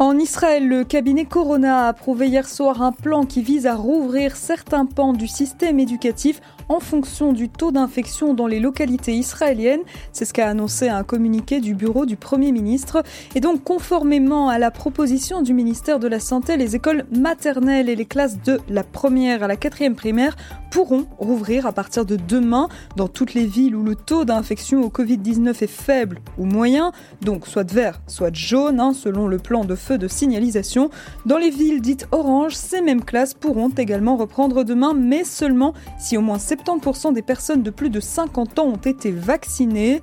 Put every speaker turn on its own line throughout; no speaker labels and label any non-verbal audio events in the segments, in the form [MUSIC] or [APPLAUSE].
En Israël, le cabinet Corona a approuvé hier soir un plan qui vise à rouvrir certains pans du système éducatif en fonction du taux d'infection dans les localités israéliennes. C'est ce qu'a annoncé un communiqué du bureau du Premier ministre. Et donc, conformément à la proposition du ministère de la Santé, les écoles maternelles et les classes de la première à la quatrième primaire pourront rouvrir à partir de demain dans toutes les villes où le taux d'infection au Covid-19 est faible ou moyen, donc soit vert, soit jaune, hein, selon le plan de feu de signalisation. Dans les villes dites orange, ces mêmes classes pourront également reprendre demain, mais seulement si au moins 70% des personnes de plus de 50 ans ont été vaccinées.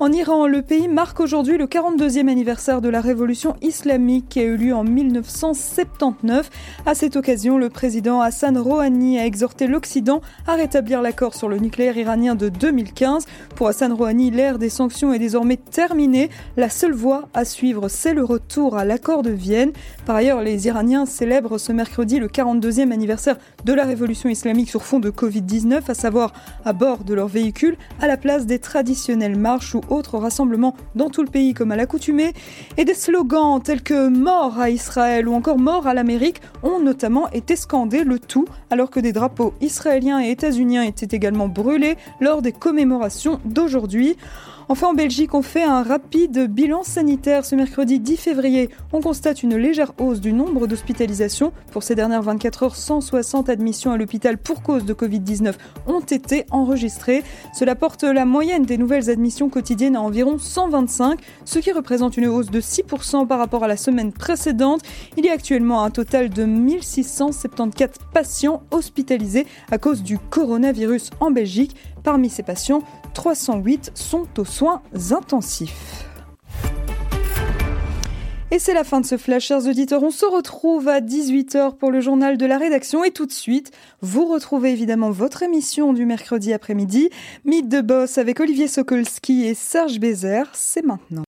En Iran, le pays marque aujourd'hui le 42e anniversaire de la révolution islamique qui a eu lieu en 1979. À cette occasion, le président Hassan Rouhani a exhorté l'Occident à rétablir l'accord sur le nucléaire iranien de 2015. Pour Hassan Rouhani, l'ère des sanctions est désormais terminée. La seule voie à suivre, c'est le retour à l'accord de Vienne. Par ailleurs, les Iraniens célèbrent ce mercredi le 42e anniversaire de la révolution islamique sur fond de Covid-19, à savoir à bord de leur véhicule, à la place des traditionnelles marches ou autres rassemblements dans tout le pays comme à l'accoutumée, et des slogans tels que mort à Israël ou encore mort à l'Amérique ont notamment été scandés, le tout alors que des drapeaux israéliens et états-uniens étaient également brûlés lors des commémorations d'aujourd'hui. Enfin, en Belgique, on fait un rapide bilan sanitaire ce mercredi 10 février. On constate une légère hausse du nombre d'hospitalisations. Pour ces dernières 24 heures, 160 admissions à l'hôpital pour cause de Covid-19 ont été enregistrées. Cela porte la moyenne des nouvelles admissions quotidiennes à environ 125, ce qui représente une hausse de 6% par rapport à la semaine précédente. Il y a actuellement un total de 1674 patients hospitalisés à cause du coronavirus en Belgique. Parmi ces patients, 308 sont aux soins intensifs. Et c'est la fin de ce flash, chers auditeurs. On se retrouve à 18h pour le journal de la rédaction. Et tout de suite, vous retrouvez évidemment votre émission du mercredi après-midi. Mythe de Boss avec Olivier Sokolski et Serge Bézère. C'est maintenant.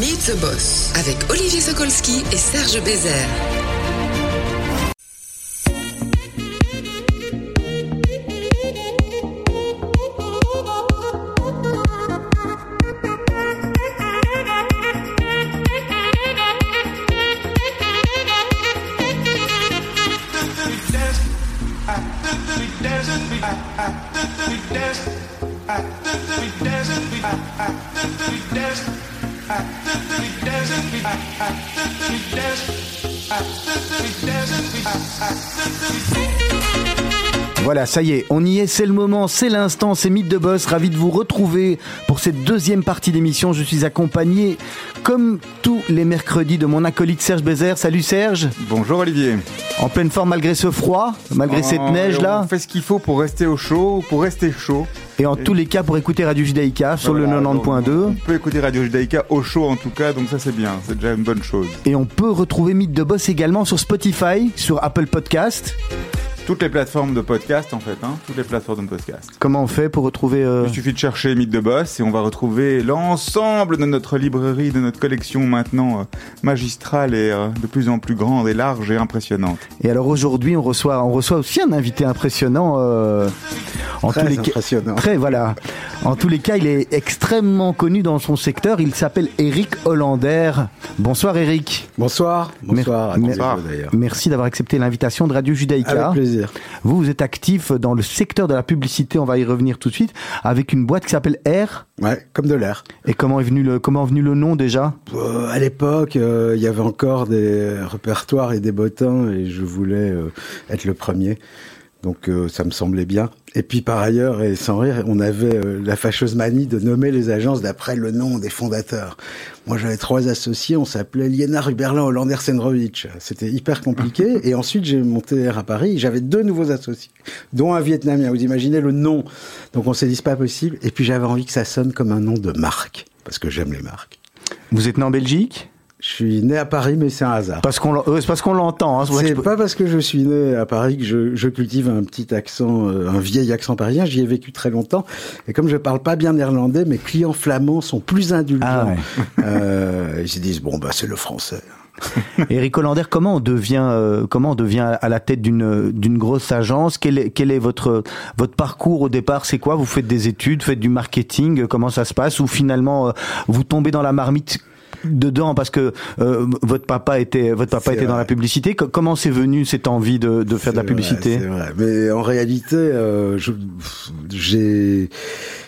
Meet the Boss avec Olivier Sokolski et Serge Bézère.
Voilà, ça y est, on y est, c'est le moment, c'est l'instant, c'est Mythe de Boss, ravi de vous retrouver pour cette deuxième partie d'émission. Je suis accompagné, comme tous les mercredis, de mon acolyte Serge Bézère. Salut Serge
Bonjour Olivier
En pleine forme malgré ce froid, malgré cette
Oh,
neige-là,
On fait ce qu'il faut pour rester au chaud, pour rester chaud.
et en tous les cas pour écouter Radio Judaïka sur
Voilà,
le
donc,
90.2.
On peut écouter Radio Judaïka au chaud en tout cas, donc ça c'est bien, c'est déjà une bonne chose.
Et on peut retrouver Mythe de Boss également sur Spotify, sur Apple Podcast.
Toutes les plateformes de podcast en fait, hein, toutes les plateformes de podcast.
Comment on fait pour retrouver... euh,
Il suffit de chercher Mythe de Boss et on va retrouver l'ensemble de notre librairie, de notre collection maintenant euh, magistrale et euh, de plus en plus grande et large et impressionnante.
Et alors aujourd'hui, on reçoit, on reçoit aussi un invité impressionnant. euh, en
Très
tous les cas,
impressionnant.
très voilà. En tous les cas, il est extrêmement connu dans son secteur. Il s'appelle Eric Hollander. Bonsoir Eric.
Bonsoir. Bonsoir à
Mer-
d'ailleurs.
Merci d'avoir accepté l'invitation de Radio Judaïka.
Avec plaisir.
Vous, vous êtes actif dans le secteur de la publicité. On va y revenir tout de suite avec une boîte qui s'appelle R.
Ouais, comme de l'air.
Et comment est venu le comment est venu le nom déjà?
Euh, à l'époque, euh, il y avait encore des répertoires et des bottins et je voulais euh, être le premier. Donc euh, ça me semblait bien. Et puis par ailleurs, et sans rire, on avait euh, la fâcheuse manie de nommer les agences d'après le nom des fondateurs. Moi j'avais trois associés, on s'appelait Liena Ruberlin Hollander Senrovic. C'était hyper compliqué. [LAUGHS] et ensuite j'ai monté R à Paris, j'avais deux nouveaux associés, dont un Vietnamien. Vous imaginez le nom. Donc on s'est dit c'est pas possible. Et puis j'avais envie que ça sonne comme un nom de marque, parce que j'aime les marques.
Vous êtes né en Belgique?
Je suis né à Paris, mais c'est un hasard.
Parce qu'on, c'est parce qu'on l'entend. Hein,
c'est pas parce que je suis né à Paris que je, je cultive un petit accent, euh, un vieil accent parisien. J'y ai vécu très longtemps. Et comme je parle pas bien néerlandais, mes clients flammands sont plus indulgents. Ah [LAUGHS] euh, ils se disent bon bah c'est le français. [LAUGHS]
Eric Hollander, comment on devient, euh, comment on devient à la tête d'une d'une grosse agence? Quel est, quel est votre votre parcours au départ? C'est quoi? Vous faites des études, faites du marketing Comment ça se passe? Ou finalement euh, vous tombez dans la marmite dedans parce que euh, votre papa était votre papa était dans la publicité. Comment c'est venu cette envie de, de faire de la publicité?
vrai, mais en réalité, euh, j'ai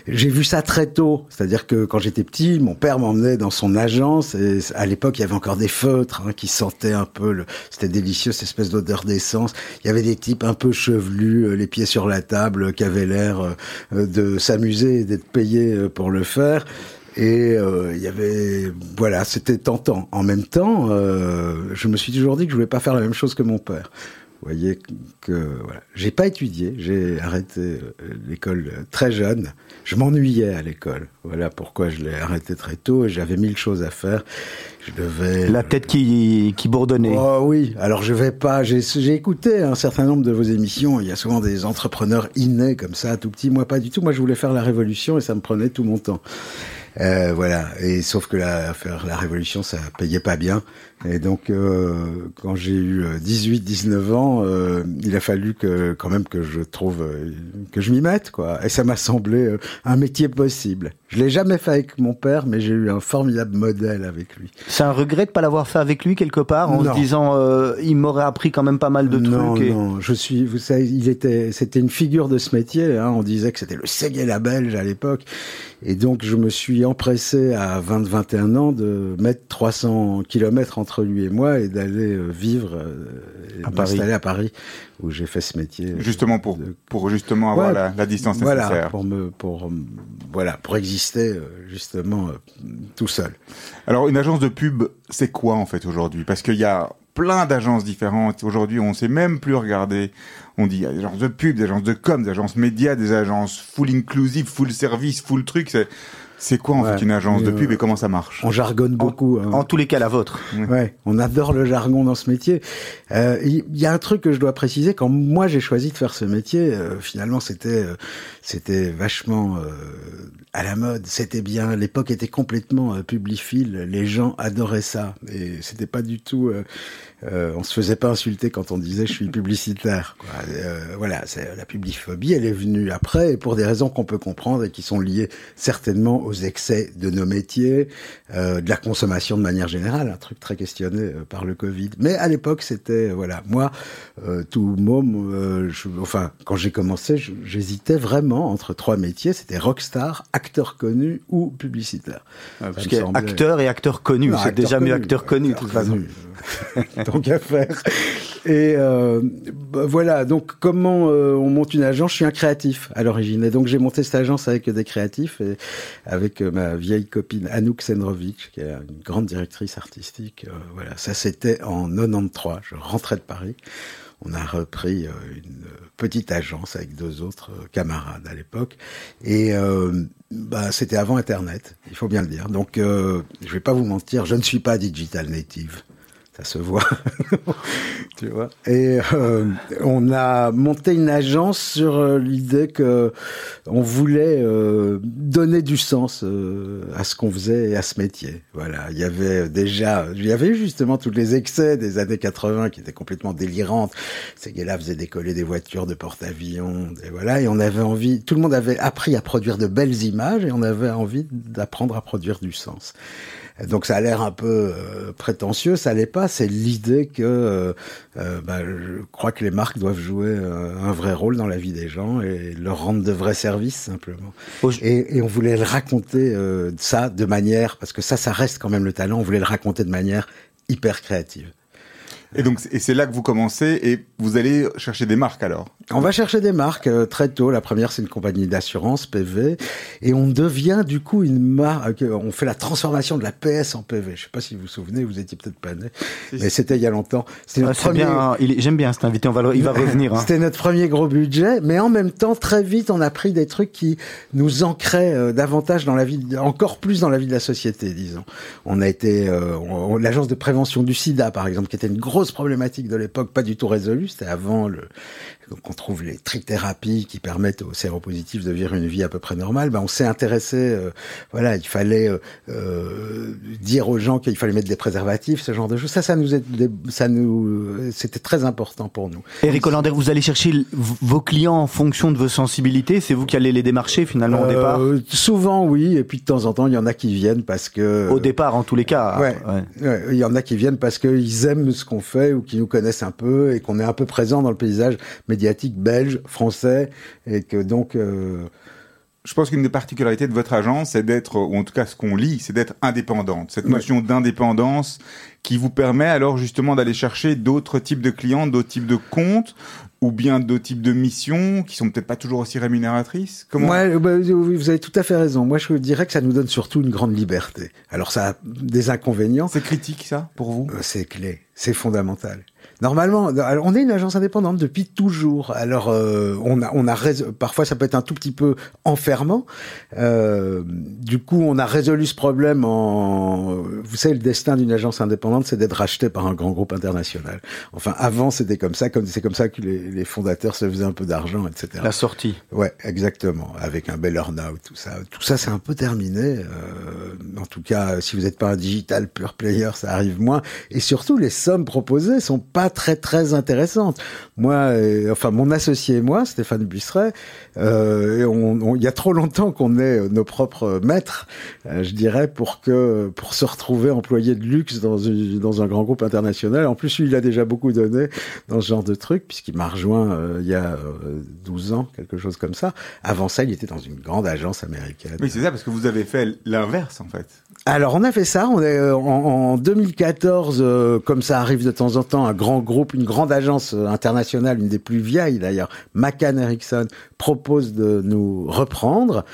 j'ai vu ça très tôt. C'est-à-dire que quand j'étais petit, mon père m'emmenait dans son agence et à l'époque, il y avait encore des feutres hein, qui sentaient un peu. Le... C'était délicieux, cette espèce d'odeur d'essence. Il y avait des types un peu chevelus, euh, les pieds sur la table, qui avaient l'air de s'amuser et d'être payés pour le faire. Et euh, il y avait, voilà, c'était tentant. En même temps, euh, je me suis toujours dit que je voulais pas faire la même chose que mon père. Vous voyez que voilà, j'ai pas étudié, j'ai arrêté euh, l'école très jeune. Je m'ennuyais à l'école. Voilà pourquoi je l'ai arrêté très tôt et j'avais mille choses à faire. Je devais
la tête qui qui bourdonnait.
Oh oui. Alors je vais pas. J'ai écouté un certain nombre de vos émissions. Il y a souvent des entrepreneurs innés comme ça, tout petit. Moi pas du tout. Moi je voulais faire la révolution et ça me prenait tout mon temps. Euh, voilà. Et sauf que la, faire la révolution, ça payait pas bien. Et donc, euh, quand j'ai eu 18-19 euh, ans, euh, il a fallu que quand même que je trouve euh, que je m'y mette, quoi. Et ça m'a semblé un métier possible. Je l'ai jamais fait avec mon père, mais j'ai eu un formidable modèle avec lui.
C'est un regret de pas l'avoir fait avec lui quelque part, en se disant, il m'aurait appris quand même pas mal de
non,
trucs.
Non, je suis, vous savez, il était, c'était une figure de ce métier. Hein. On disait que c'était le Ségué la Belge à l'époque. Et donc, je me suis empressé à 20-21 ans de mettre 300 kilomètres entre lui et moi et d'aller euh, vivre euh, et m'installer à Paris où j'ai fait ce métier.
Justement pour pour justement avoir la, la, distance
voilà,
nécessaire.
Pour me pour voilà pour exister euh, justement tout seul.
Alors une agence de pub, c'est quoi en fait aujourd'hui? Parce qu'il y a plein d'agences différentes. Aujourd'hui, on sait même plus regarder. On dit il y a des agences de pub, des agences de com, des agences médias, des agences full inclusive, full service, full truc. C'est c'est quoi en fait une agence de pub et comment ça marche
On jargonne beaucoup.
En, hein. tous les cas, la vôtre.
Ouais, on adore le jargon dans ce métier. Euh, il euh, y, a un truc que je dois préciser. Quand moi j'ai choisi de faire ce métier, euh, finalement c'était euh, c'était vachement à la mode. C'était bien. L'époque était complètement publiphile. Les gens adoraient ça et c'était pas du tout euh, on se faisait pas insulter quand on disait je suis publicitaire. Quoi. Euh, voilà, c'est la publiphobie, elle est venue après et pour des raisons qu'on peut comprendre et qui sont liées certainement aux excès de nos métiers, euh, de la consommation de manière générale, un truc très questionné euh, par le Covid. Mais à l'époque, c'était voilà, moi, euh, tout môme, je, enfin quand j'ai commencé, j'hésitais vraiment entre trois métiers, c'était rockstar, acteur connu ou publicitaire.
parce que acteur et acteur connu, c'est déjà mieux acteur connu, de toute façon. [LAUGHS]
tant qu'à faire. Et euh, bah, voilà, donc comment euh, on monte une agence? Je suis un créatif à l'origine. Et donc j'ai monté cette agence avec des créatifs et avec euh, ma vieille copine Anouk Senrovic, qui est une grande directrice artistique. voilà, ça c'était en 93. Je rentrais de Paris. On a repris une petite agence avec deux autres camarades à l'époque. Et bah, c'était avant Internet, il faut bien le dire. Donc je vais pas vous mentir, je ne suis pas digital native ça se voit, [LAUGHS] tu vois. Et euh, on a monté une agence sur euh, l'idée que on voulait euh, donner du sens à ce qu'on faisait et à ce métier. Voilà, il y avait déjà, il y avait justement tous les excès des années 80 qui étaient complètement délirantes. Ces gars-là faisaient décoller des voitures de porte-avions, et voilà, et on avait envie, tout le monde avait appris à produire de belles images et on avait envie d'apprendre à produire du sens. Donc ça a l'air un peu euh, prétentieux, ça l'est pas. C'est l'idée que euh, euh, bah, je crois que les marques doivent jouer un vrai rôle dans la vie des gens et leur rendre de vrais services simplement. Et, et, on voulait le raconter ça de manière parce que ça, ça reste quand même le talent. On voulait le raconter de manière hyper créative.
Et donc, et c'est là que vous commencez et vous allez chercher des marques alors
On va chercher des marques euh, très tôt. La première, c'est une compagnie d'assurance, PV. Et on devient du coup une marque. Euh, on fait la transformation de la PS en PV. Je sais pas si vous vous souvenez, vous étiez peut-être pas né. mais c'était il y a longtemps.
C'était ah, premier... bien. J'aime bien cet invité. On va, il va [LAUGHS] revenir. Hein.
C'était notre premier gros budget. Mais en même temps, très vite, on a pris des trucs qui nous ancraient euh, davantage dans la vie, encore plus dans la vie de la société, disons. On a été, l'agence de prévention du sida, par exemple, qui était une grosse problématique de l'époque, pas du tout résolue. C'était avant le, qu'on trouve les trithérapies qui permettent aux séropositifs de vivre une vie à peu près normale, ben on s'est intéressé, euh, voilà, il fallait euh, euh, dire aux gens qu'il fallait mettre des préservatifs, ce genre de choses. Ça, ça nous, ça nous, c'était très important pour nous.
Eric Hollander, vous allez chercher vos clients en fonction de vos sensibilités. C'est vous qui allez les démarcher finalement au départ?
Souvent, oui, et puis de temps en temps, il y en a qui viennent parce que.
Au départ, en tous les cas.
Ouais, ouais. il y en a qui viennent parce qu'ils aiment ce qu'on fait ou qui nous connaissent un peu et qu'on est un peu présent dans le paysage. Mais médiatique belge, français, et que donc... Euh,
je pense qu'une des particularités de votre agence, c'est d'être, ou en tout cas ce qu'on lit, c'est d'être indépendante. Cette notion d'indépendance qui vous permet alors justement d'aller chercher d'autres types de clients, d'autres types de comptes, ou bien d'autres types de missions qui sont peut-être pas toujours aussi rémunératrices?
Comment? Ouais, bah, Vous avez tout à fait raison. Moi, je dirais que ça nous donne surtout une grande liberté. Alors, ça a des inconvénients.
C'est critique, ça, pour vous?
Euh, C'est clé, c'est fondamental. Normalement, on est une agence indépendante depuis toujours. Alors, euh, on a, on a parfois ça peut être un tout petit peu enfermant. Euh, du coup, on a résolu ce problème en, vous savez, le destin d'une agence indépendante, c'est d'être rachetée par un grand groupe international. Enfin, avant, c'était comme ça, comme c'est comme ça que les, les, fondateurs se faisaient un peu d'argent, etc.
La sortie.
Ouais, exactement, avec un bel earn-out, tout ça. Tout ça, c'est un peu terminé. Euh, en tout cas, si vous n'êtes pas un digital pure player, ça arrive moins. Et surtout, les sommes proposées sont pas très très intéressante. Moi, euh, enfin mon associé et moi, Stéphane Busseret, euh, il y a trop longtemps qu'on est nos propres maîtres, euh, je dirais, pour que pour se retrouver employé de luxe dans, dans un grand groupe international. En plus, lui, il a déjà beaucoup donné dans ce genre de truc, puisqu'il m'a rejoint euh, il y a 12 ans, quelque chose comme ça. Avant ça, il était dans une grande agence américaine.
Oui, c'est ça, parce que vous avez fait l'inverse, en fait.
Alors, on a fait ça. On est en, en 2014, comme ça arrive de temps en temps, un grand groupe, une grande agence euh, internationale, une des plus vieilles d'ailleurs, McCann Erickson, propose de nous reprendre.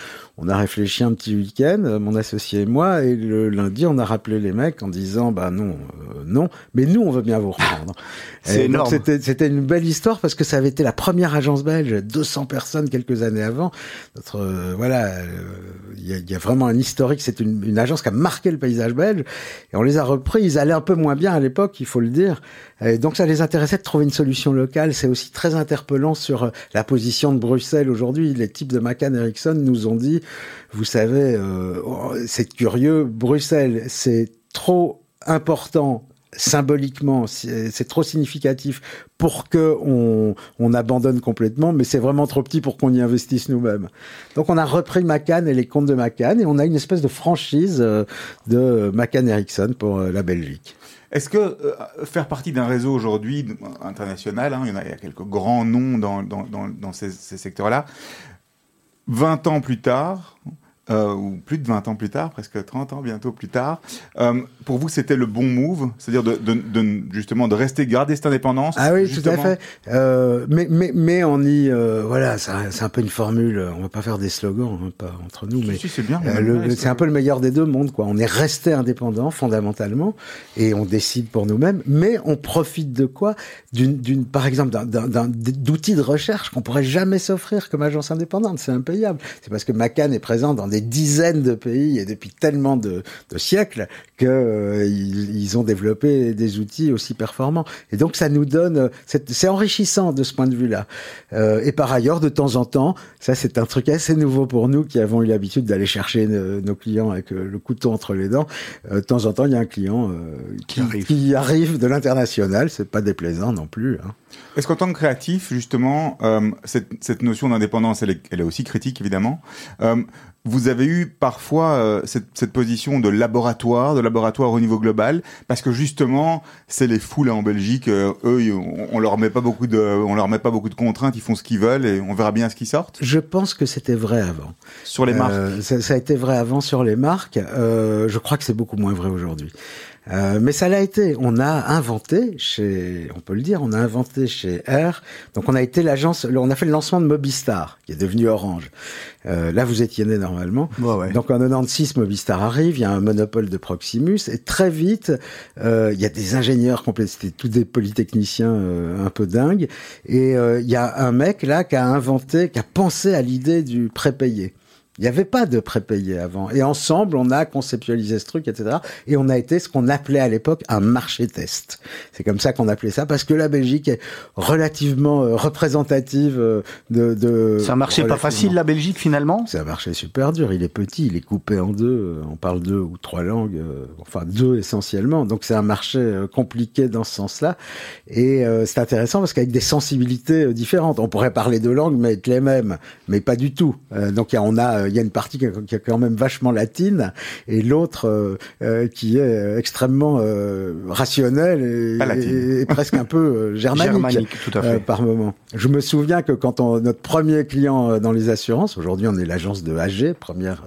On a réfléchi un petit week-end, euh, mon associé et moi, et le lundi, on a rappelé les mecs en disant, bah non, euh, non, mais nous, on veut bien vous reprendre. [LAUGHS]
C'est énorme.
C'était une belle histoire parce que ça avait été la première agence belge, 200 personnes quelques années avant. Notre, euh, voilà, il y, a, y, a, vraiment un historique. C'est une, une, agence qui a marqué le paysage belge, et on les a repris. Ils allaient un peu moins bien à l'époque, il faut le dire. Et donc ça les intéressait de trouver une solution locale. C'est aussi très interpellant sur la position de Bruxelles aujourd'hui. Les types de McCann Erickson nous ont dit vous savez, euh, c'est curieux, Bruxelles, c'est trop important symboliquement, c'est trop significatif pour que on, on abandonne complètement, mais c'est vraiment trop petit pour qu'on y investisse nous-mêmes. Donc on a repris Macan et les comptes de Macan et on a une espèce de franchise euh, de Macan Ericsson pour euh, la Belgique.
Est-ce que faire partie d'un réseau aujourd'hui international, hein, il, y a, quelques grands noms dans, ces secteurs-là, 20 ans plus tard, euh, ou plus de 20 ans plus tard, presque 30 ans bientôt plus tard. Euh, pour vous, c'était le bon move, c'est-à-dire de, de, de, justement de rester garder cette indépendance.
Ah oui, tout à fait. Euh, mais, mais, mais on y, voilà, c'est un peu une formule. On va pas faire des slogans, hein, pas entre nous, mais
c'est bien.
Euh, c'est un peu le meilleur des deux mondes, quoi. On est resté indépendant fondamentalement et on décide pour nous-mêmes, mais on profite de quoi? D'une, par exemple, d'outils de recherche qu'on pourrait jamais s'offrir comme agence indépendante. C'est impayable. C'est parce que Macan est présent dans des dizaines de pays et depuis tellement de, siècles qu'ils euh, ils ont développé des outils aussi performants. Et donc ça nous donne, c'est enrichissant de ce point de vue-là. Euh, et par ailleurs, de temps en temps, ça c'est un truc assez nouveau pour nous qui avons eu l'habitude d'aller chercher nos, clients avec euh, le couteau entre les dents. de temps en temps, il y a un client qui, arrive. qui, arrive. de l'international. C'est pas déplaisant non plus. Hein.
Est-ce qu'en tant que créatif, justement, cette, cette, notion d'indépendance, elle, elle est, aussi critique évidemment vous avez eu parfois euh, cette, cette, position de laboratoire, de laboratoire au niveau global, parce que justement, c'est les foules en Belgique. Euh, eux, on, on, leur met pas beaucoup de, on leur met pas beaucoup de contraintes. Ils font ce qu'ils veulent et on verra bien ce qui sort.
Je pense que c'était vrai avant.
Sur les marques.
Euh, ça, ça, a été vrai avant sur les marques. je crois que c'est beaucoup moins vrai aujourd'hui. Euh, mais ça l'a été. On a inventé chez, on peut le dire, on a inventé chez R. Donc on a été l'agence, on a fait le lancement de Mobistar, qui est devenu Orange. Euh, là, vous étiez né normalement.
Ouais, ouais.
Donc en 96, Mobistar arrive, il y a un monopole de Proximus, et très vite, euh, il y a des ingénieurs complets, c'était tous des polytechniciens euh, un peu dingues, et euh, il y a un mec là qui a inventé, qui a pensé à l'idée du prépayé. Il n'y avait pas de prépayé avant. Et ensemble, on a conceptualisé ce truc, etc. Et on a été ce qu'on appelait à l'époque un marché test. C'est comme ça qu'on appelait ça, parce que la Belgique est relativement euh, représentative euh, de... de
C'est un marché pas facile, la Belgique, finalement?
C'est un marché super dur. Il est petit, il est coupé en deux. euh, On parle deux ou trois langues, enfin deux essentiellement. Donc c'est un marché compliqué dans ce sens-là. Et c'est intéressant parce qu'avec des sensibilités différentes, on pourrait parler deux langues mais être les mêmes, mais pas du tout. Donc on a, il y a une partie qui est quand même vachement latine et l'autre euh, euh, qui est euh, extrêmement rationnelle et, presque un peu [LAUGHS] germanique
Germanique, tout à fait.
par moment. Je me souviens que quand on, notre premier client dans les assurances, aujourd'hui on est l'agence de AG, première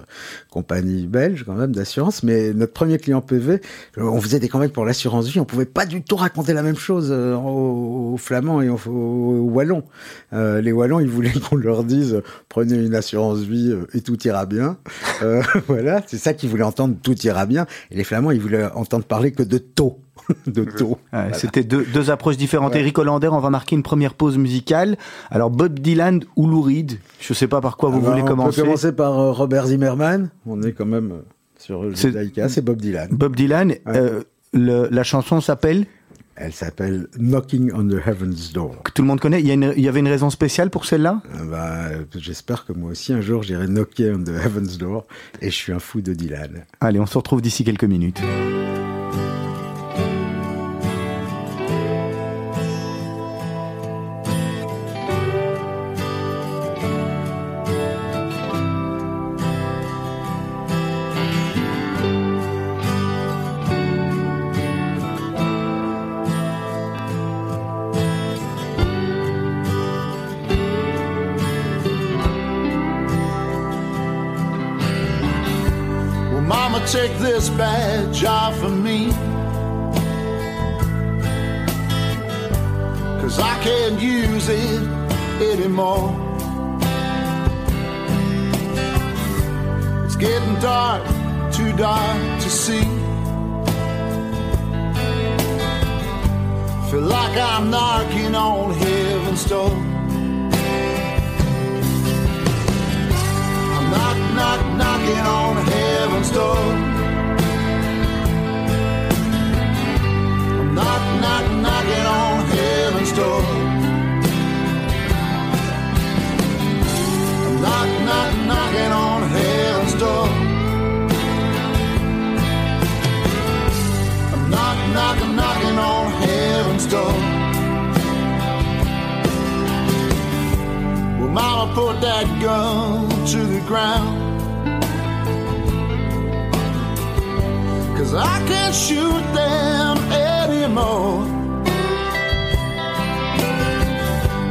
compagnie belge quand même d'assurance, mais notre premier client PV, on faisait des campagnes pour l'assurance vie, on pouvait pas du tout raconter la même chose aux, Flamands et aux, aux Wallons. Euh, les Wallons, ils voulaient [LAUGHS] qu'on leur dise prenez une assurance vie et tout ira bien. Euh, [LAUGHS] voilà, c'est ça qu'ils voulaient entendre, tout ira bien. Et les Flamands, ils voulaient entendre parler que de taux. [LAUGHS] de taux.
Ouais, C'était deux, deux approches différentes. Eric Hollander, on va marquer une première pause musicale. Alors Bob Dylan ou Lou Reed? Je sais pas par quoi vous
Alors,
voulez
on
commencer.
peut commencer par euh, Robert Zimmerman. On est quand même euh, sur euh,
C'est-
Bob Dylan.
Bob Dylan, euh, le- la chanson s'appelle?
Elle s'appelle Knocking on the Heaven's Door.
que tout le monde connaît. Il y, a une- il y avait une raison spéciale pour celle-là?
Euh, bah, J'espère que moi aussi un jour j'irai knocker on the Heaven's Door et je suis un fou de Dylan.
Allez, on se retrouve d'ici quelques minutes.
Mama, take this badge off of me. Cause I can't use it anymore. It's getting dark, too dark to see. Feel like I'm knocking on heaven's door. Knock, knock, knocking on heaven's door. Knock, knock, knocking on heaven's door. Knock, knock, knocking on heaven's door. Knock, knock, knocking on heaven's door. Well, Mama put that gun to the ground. Cause I can't shoot them anymore.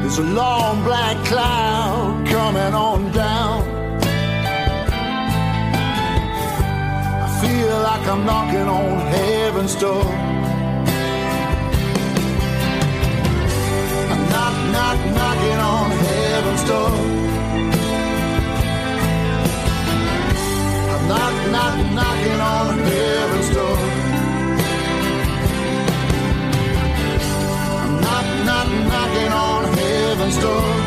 There's a long black cloud coming on down. I feel like I'm knocking on heaven's door. I'm knock, knock, knocking on heaven's door. I'm knock, knock, knocking on heaven's door.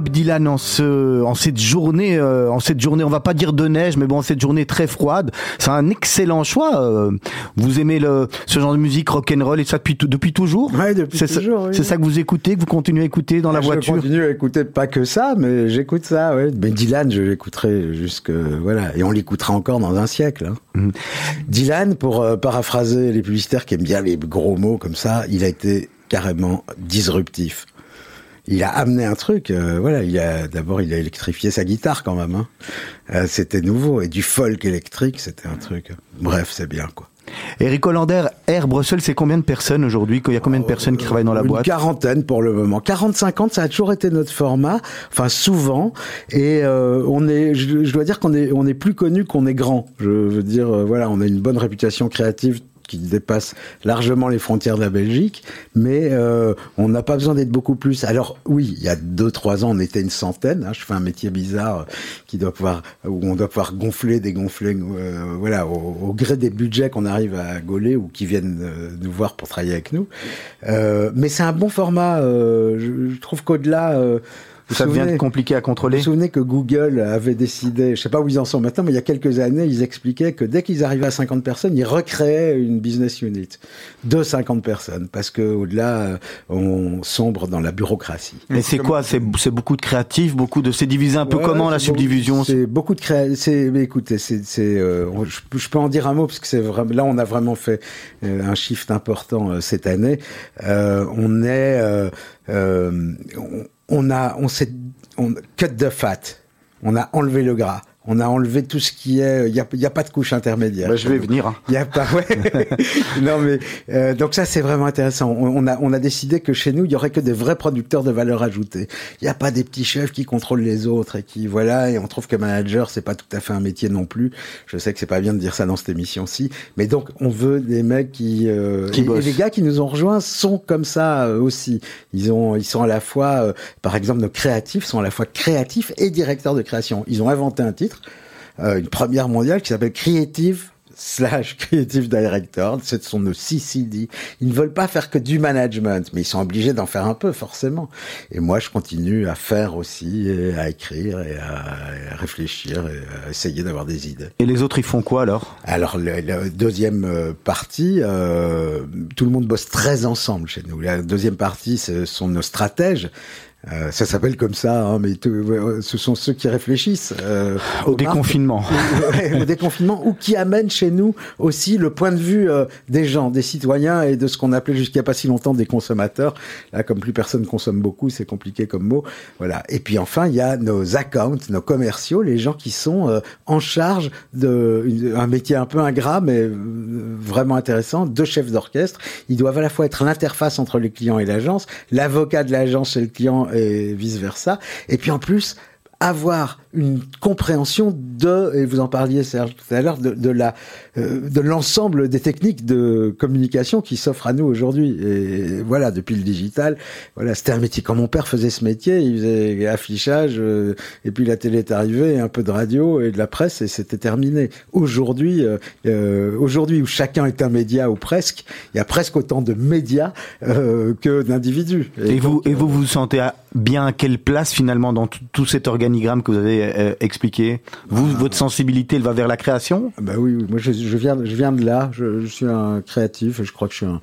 Bob Dylan en ce, en cette journée, euh, en cette journée, on va pas dire de neige, mais bon, cette journée très froide, c'est un excellent choix. euh. vous aimez le, ce genre de musique rock and roll et ça depuis, depuis toujours.
Ouais, depuis
c'est ça,
toujours, oui.
c'est ça que vous écoutez, que vous continuez à écouter dans la
je
voiture.
continue à écouter pas que ça, mais j'écoute ça, ouais. Mais Dylan, je l'écouterai jusque, voilà. Et on l'écoutera encore dans un siècle, hein.
Mhm.
Dylan, pour euh, paraphraser les publicitaires qui aiment bien les gros mots comme ça, il a été carrément disruptif. Il a amené un truc, euh, voilà. Il a d'abord, il a électrifié sa guitare quand même. Hein. Euh, c'était nouveau et du folk électrique, c'était un truc. Bref, c'est bien quoi.
Eric Hollander, Air Brussels, c'est combien de personnes aujourd'hui? Il y a combien de personnes qui travaillent dans la
Une
boîte?
quarantaine pour le moment. 40-50, ça a toujours été notre format, enfin souvent. Et euh, on est, je, je dois dire qu'on est, on est plus connu qu'on est grand. Je veux dire, euh, voilà, on a une bonne réputation créative qui dépasse largement les frontières de la Belgique, mais euh, on n'a pas besoin d'être beaucoup plus. Alors oui, il y a deux trois ans, on était une centaine. Hein, je fais un métier bizarre euh, qui doit pouvoir, où on doit pouvoir gonfler, dégonfler, euh, voilà, au, gré des budgets qu'on arrive à gauler ou qui viennent euh, nous voir pour travailler avec nous. Mais c'est un bon format. je trouve qu'au-delà. Vous
Ça devient compliqué à
vous
contrôler.
vous souvenez que Google avait décidé, je sais pas où ils en sont maintenant, mais il y a quelques années, ils expliquaient que dès qu'ils arrivaient à 50 personnes, ils recréaient une business unit de 50 personnes, parce que au-delà, euh, on sombre dans la bureaucratie.
Et c'est quoi C'est c'est beaucoup de créatifs, beaucoup de. C'est divisé un peu
Ouais,
comment la subdivision
C'est beaucoup de créa... C'est, mais écoutez, c'est, c'est, euh, je, peux- je peux en dire un mot parce que c'est vraiment. Là, on a vraiment fait euh, un shift important euh, cette année. Euh, on est, euh, euh, on, on a, on s'est, cut the fat. On a enlevé le gras. On a enlevé tout ce qui est. Il y a, y a pas de couche intermédiaire.
Bah, je vais venir. hein.
Il y a pas, ouais. [LAUGHS] non mais euh, donc ça c'est vraiment intéressant. On, on a on a décidé que chez nous il y aurait que des vrais producteurs de valeur ajoutée. Il n'y a pas des petits chefs qui contrôlent les autres et qui voilà et on trouve que manager c'est pas tout à fait un métier non plus. Je sais que c'est pas bien de dire ça dans cette émission-ci, mais donc on veut des mecs qui, euh,
Qui
et, et les gars qui nous ont rejoints sont comme ça euh, aussi. Ils ont ils sont à la fois euh, par exemple nos créatifs sont à la fois créatifs et directeurs de création. Ils ont inventé un titre euh, une première mondiale qui s'appelle Creative slash Creative Director, ce sont nos CCD. Ils ne veulent pas faire que du management, mais ils sont obligés d'en faire un peu, forcément. Et moi, je continue à faire aussi, et à écrire, et à, réfléchir, et à essayer d'avoir des idées.
Et les autres, ils font quoi alors?
Alors, le deuxième euh, partie, euh, tout le monde bosse très ensemble chez nous. La deuxième partie, ce sont nos stratèges. Euh, ça s'appelle comme ça, hein, mais tout- ce sont ceux qui réfléchissent euh,
Au
marques.
déconfinement. [LAUGHS]
Ouais, au déconfinement, ou qui amènent chez nous aussi le point de vue euh, des gens, des citoyens et de ce qu'on appelait jusqu'à pas si longtemps des consommateurs. Là, comme plus personne consomme beaucoup, c'est compliqué comme mot. Voilà. Et puis enfin, il y a nos accounts, nos commerciaux, les gens qui sont euh, en charge de une- un métier un peu ingrat, mais euh, vraiment intéressant, de chefs d'orchestre. Ils doivent à la fois être l'interface entre les clients et l'agence, l'avocat de l'agence et le client et vice versa. Et puis en plus, avoir une compréhension de, et vous en parliez Serge tout à l'heure, de, de la, euh, de l'ensemble des techniques de communication qui s'offrent à nous aujourd'hui. Et voilà, depuis le digital, voilà, c'était un métier. Quand mon père faisait ce métier, il faisait affichage, euh, et puis la télé est arrivée, un peu de radio et de la presse, et c'était terminé. Aujourd'hui, euh, euh, aujourd'hui où chacun est un média ou presque, il y a presque autant de médias euh, que d'individus.
Et vous,
donc,
et vous vous sentez à- bien à quelle place finalement dans tout, cet organigramme que vous avez euh, expliqué Vous, votre sensibilité, elle va vers la création?
Ah Bah oui, oui. moi je, je viens, je viens de là. Je, je suis un créatif et je crois que je suis un,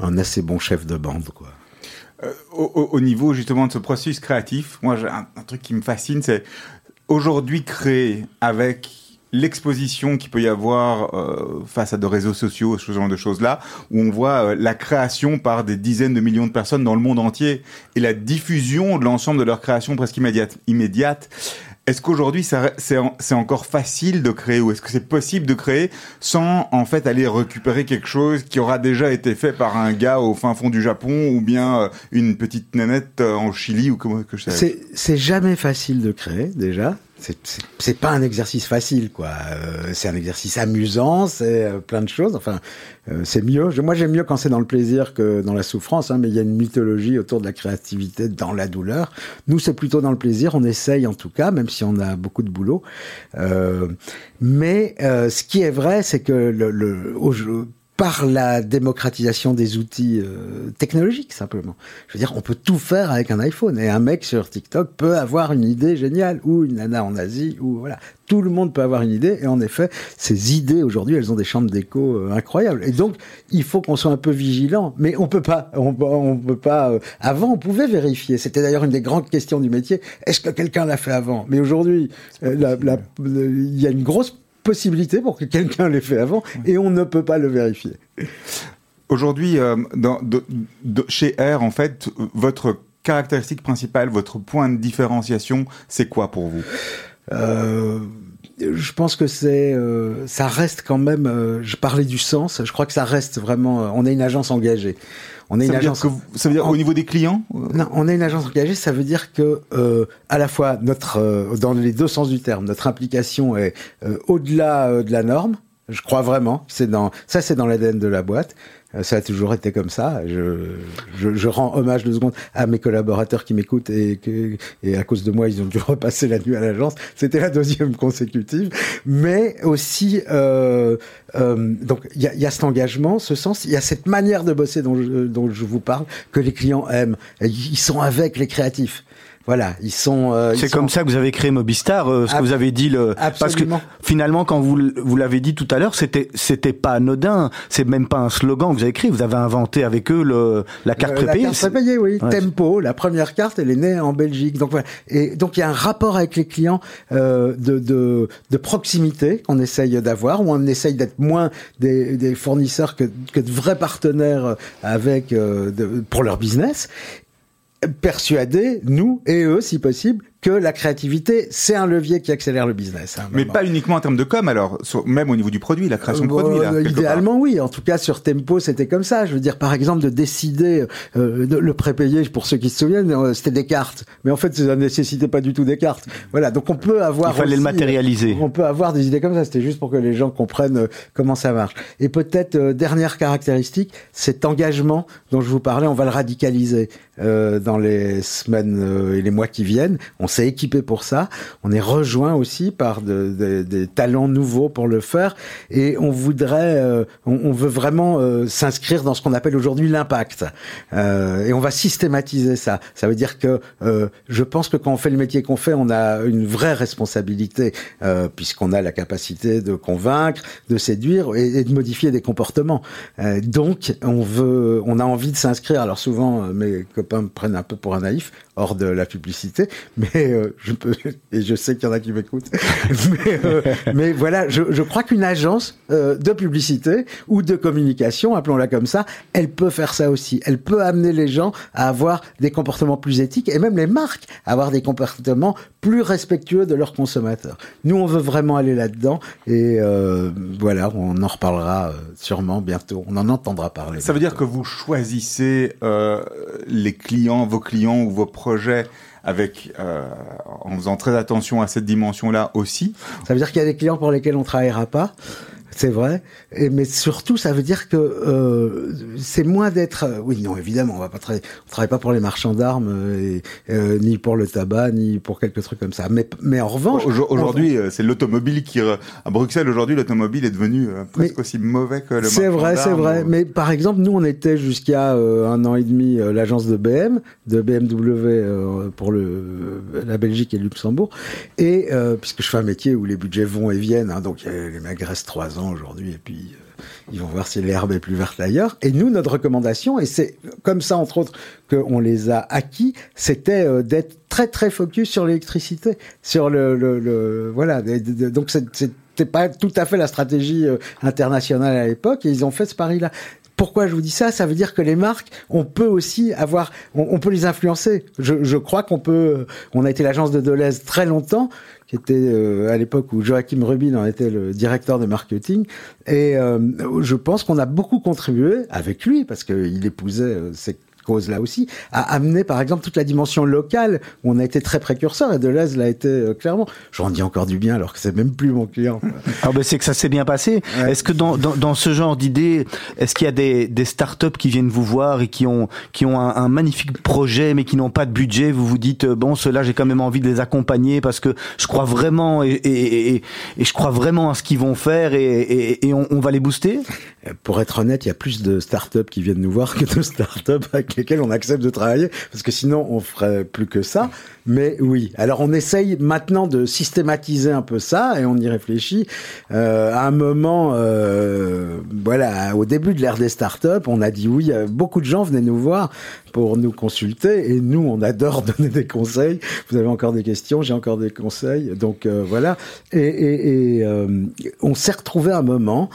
un assez bon chef de bande, quoi.
Euh, au, au- au niveau justement de ce processus créatif, moi, j'ai un, un truc qui me fascine, c'est aujourd'hui créer avec l'exposition qu'il peut y avoir euh, face à des réseaux sociaux, ce genre de choses-là, où on voit euh, la création par des dizaines de millions de personnes dans le monde entier et la diffusion de l'ensemble de leur création presque immédiate. Est-ce qu'aujourd'hui c'est en- c'est encore facile de créer ou est-ce que c'est possible de créer sans en fait aller récupérer quelque chose qui aura déjà été fait par un gars au fin fond du Japon ou bien euh, une petite nanette en Chili ou comment que je sais.
C'est jamais facile de créer, déjà. C'est, pas un exercice facile, quoi. Euh, c'est un exercice amusant, c'est euh, plein de choses. Enfin, euh, c'est mieux. Moi, j'aime mieux quand c'est dans le plaisir que dans la souffrance, hein, mais il y a une mythologie autour de la créativité dans la douleur. Nous, c'est plutôt dans le plaisir. On essaye, en tout cas, même si on a beaucoup de boulot. Mais ce qui est vrai, c'est que le, par la démocratisation des outils euh, technologiques simplement. Je veux dire, on peut tout faire avec un iPhone et un mec sur TikTok peut avoir une idée géniale ou une nana en Asie ou voilà, tout le monde peut avoir une idée et en effet, ces idées aujourd'hui, elles ont des chambres d'écho euh, incroyables. Et donc, il faut qu'on soit un peu vigilant, mais on peut pas on, on peut pas euh, avant on pouvait vérifier. C'était d'ailleurs une des grandes questions du métier, est-ce que quelqu'un l'a fait avant? Mais aujourd'hui, il y a une grosse possibilité pour que quelqu'un l'ait fait avant et on ne peut pas le vérifier.
Aujourd'hui, euh, chez R, en fait, votre caractéristique principale, votre point de différenciation, c'est quoi pour vous?
Euh, je pense que c'est, euh, ça reste quand même. Je parlais du sens. Je crois que ça reste vraiment. On est une agence engagée. On est
ça
une agence.
Dire que vous, ça veut dire au niveau des clients
Non, on est une agence engagée. Ça veut dire que euh, à la fois notre, euh, dans les deux sens du terme, notre implication est euh, au-delà de la norme. Je crois vraiment. C'est dans ça, c'est dans l'ADN de la boîte. Ça a toujours été comme ça. Je, je, je rends hommage deux secondes à mes collaborateurs qui m'écoutent et, que, et à cause de moi, ils ont dû [LAUGHS] repasser la nuit à l'agence. C'était la deuxième consécutive. Mais aussi, euh, euh, donc il y a, y a, cet engagement, ce sens, il y a cette manière de bosser dont je, dont je vous parle que les clients aiment. Ils sont avec les créatifs. Voilà, ils sont. Euh,
c'est
sont...
comme ça que vous avez créé Mobistar, euh, ce que vous avez dit. Le... Parce que finalement, quand vous vous l'avez dit tout à l'heure, c'était c'était pas anodin. C'est même pas un slogan que vous avez écrit. Vous avez inventé avec eux le la carte prépayée.
La carte prépayée, oui. Ouais. Tempo, la première carte, elle est née en Belgique. Donc voilà. Et donc il y a un rapport avec les clients euh, de, de de proximité qu'on essaye d'avoir, où on essaye d'être moins des, des fournisseurs que que de vrais partenaires avec euh, de, pour leur business persuadés, nous et eux, si possible, que la créativité, c'est un levier qui accélère le business. Hein,
Mais pas uniquement en termes de com, alors, même au niveau du produit, la création de
euh,
produit. Là,
idéalement,
part.
oui. En tout cas, sur Tempo, c'était comme ça. Je veux dire, par exemple, de décider euh, de le prépayé, pour ceux qui se souviennent, euh, c'était des cartes. Mais en fait, ça nécessitait pas du tout des cartes. Voilà. Donc, on peut avoir.
Il fallait
aussi,
le matérialiser.
On peut avoir des idées comme ça. C'était juste pour que les gens comprennent euh, comment ça marche. Et peut-être euh, dernière caractéristique, cet engagement dont je vous parlais, on va le radicaliser euh, dans les semaines et les mois qui viennent. On s'est équipé pour ça. On est rejoint aussi par de, de, des talents nouveaux pour le faire, et on voudrait, euh, on, on, veut vraiment euh, s'inscrire dans ce qu'on appelle aujourd'hui l'impact. Euh, et on va systématiser ça. Ça veut dire que je pense que quand on fait le métier qu'on fait, on a une vraie responsabilité, puisqu'on a la capacité de convaincre, de séduire et, et de modifier des comportements. donc, on veut, on a envie de s'inscrire. Alors souvent, mes copains me prennent un peu pour un naïf, hors de la publicité, mais euh, je peux [LAUGHS] et je sais qu'il y en a qui m'écoutent. [LAUGHS] mais, euh, mais, voilà, je, je crois qu'une agence euh, de publicité ou de communication, appelons-la comme ça, elle peut faire ça aussi. Elle peut amener les gens à avoir des comportements plus éthiques et même les marques à avoir des comportements plus respectueux de leurs consommateurs. Nous, on veut vraiment aller là-dedans et voilà, on en reparlera sûrement bientôt. On en entendra parler.
Ça veut dire que vous choisissez les clients, vos clients ou vos projet avec euh, en faisant très attention à cette dimension-là aussi.
Ça veut dire qu'il y a des clients pour lesquels on travaillera pas. C'est vrai, et, mais surtout ça veut dire que euh, c'est moins d'être. Euh, oui, non, évidemment, on va pas travailler. On travaille pas pour les marchands d'armes, euh, ni pour le tabac, ni pour quelques trucs comme ça. Mais, mais en revanche,
aujourd'hui, c'est l'automobile qui à Bruxelles. Aujourd'hui, l'automobile est devenu presque mais aussi mauvais que le.
C'est vrai, c'est vrai. Mais par exemple, nous, on était jusqu'à un an et demi l'agence de BM, de BMW pour le la Belgique et le Luxembourg, et puisque je fais un métier où les budgets vont et viennent, hein, donc les mecs restent trois aujourd'hui et puis euh, ils vont voir si l'herbe est plus verte ailleurs. Et nous, notre recommandation, et c'est comme ça entre autres qu'on les a acquis, c'était euh, d'être très très focus sur l'électricité, sur le, le, voilà. Donc pas tout à fait la stratégie euh, internationale à l'époque et ils ont fait ce pari-là. Pourquoi je vous dis ça? Ça veut dire que les marques, on peut aussi avoir, on, on peut les influencer. Je, je crois qu'on peut. On a été l'agence de Deleuze très longtemps, qui était euh, à l'époque où Joachim Rubin en était le directeur de marketing, et euh, je pense qu'on a beaucoup contribué avec lui parce qu'il épousait euh, ses cause là aussi, a amené par exemple toute la dimension locale où on a été très précurseur et Deleuze l'a été euh, clairement. J'en dis encore du bien alors que c'est même plus mon client. [LAUGHS]
Ah ben c'est que ça s'est bien passé.
Ouais.
Est-ce que dans, dans, dans ce genre d'idée, est-ce qu'il y a des, des startups qui viennent vous voir et qui ont, qui ont un, un magnifique projet mais qui n'ont pas de budget? Vous vous dites, euh, bon, ceux-là, j'ai quand même envie de les accompagner parce que je crois vraiment et, et, et, et je crois vraiment à ce qu'ils vont faire et, et, et on, on va les booster?
Euh, Pour être honnête, il y a plus de startups qui viennent nous voir que de startups avec lesquelles on accepte de travailler, parce que sinon on ferait plus que ça. Mais oui, alors on essaye maintenant de systématiser un peu ça et on y réfléchit. Euh, à un moment, euh, voilà, au début de l'ère des startups, on a dit oui. euh, Beaucoup de gens venaient nous voir pour nous consulter et nous, on adore [LAUGHS] donner des conseils. Vous avez encore des questions, j'ai encore des conseils. Donc voilà. Et, et, on s'est retrouvé un moment.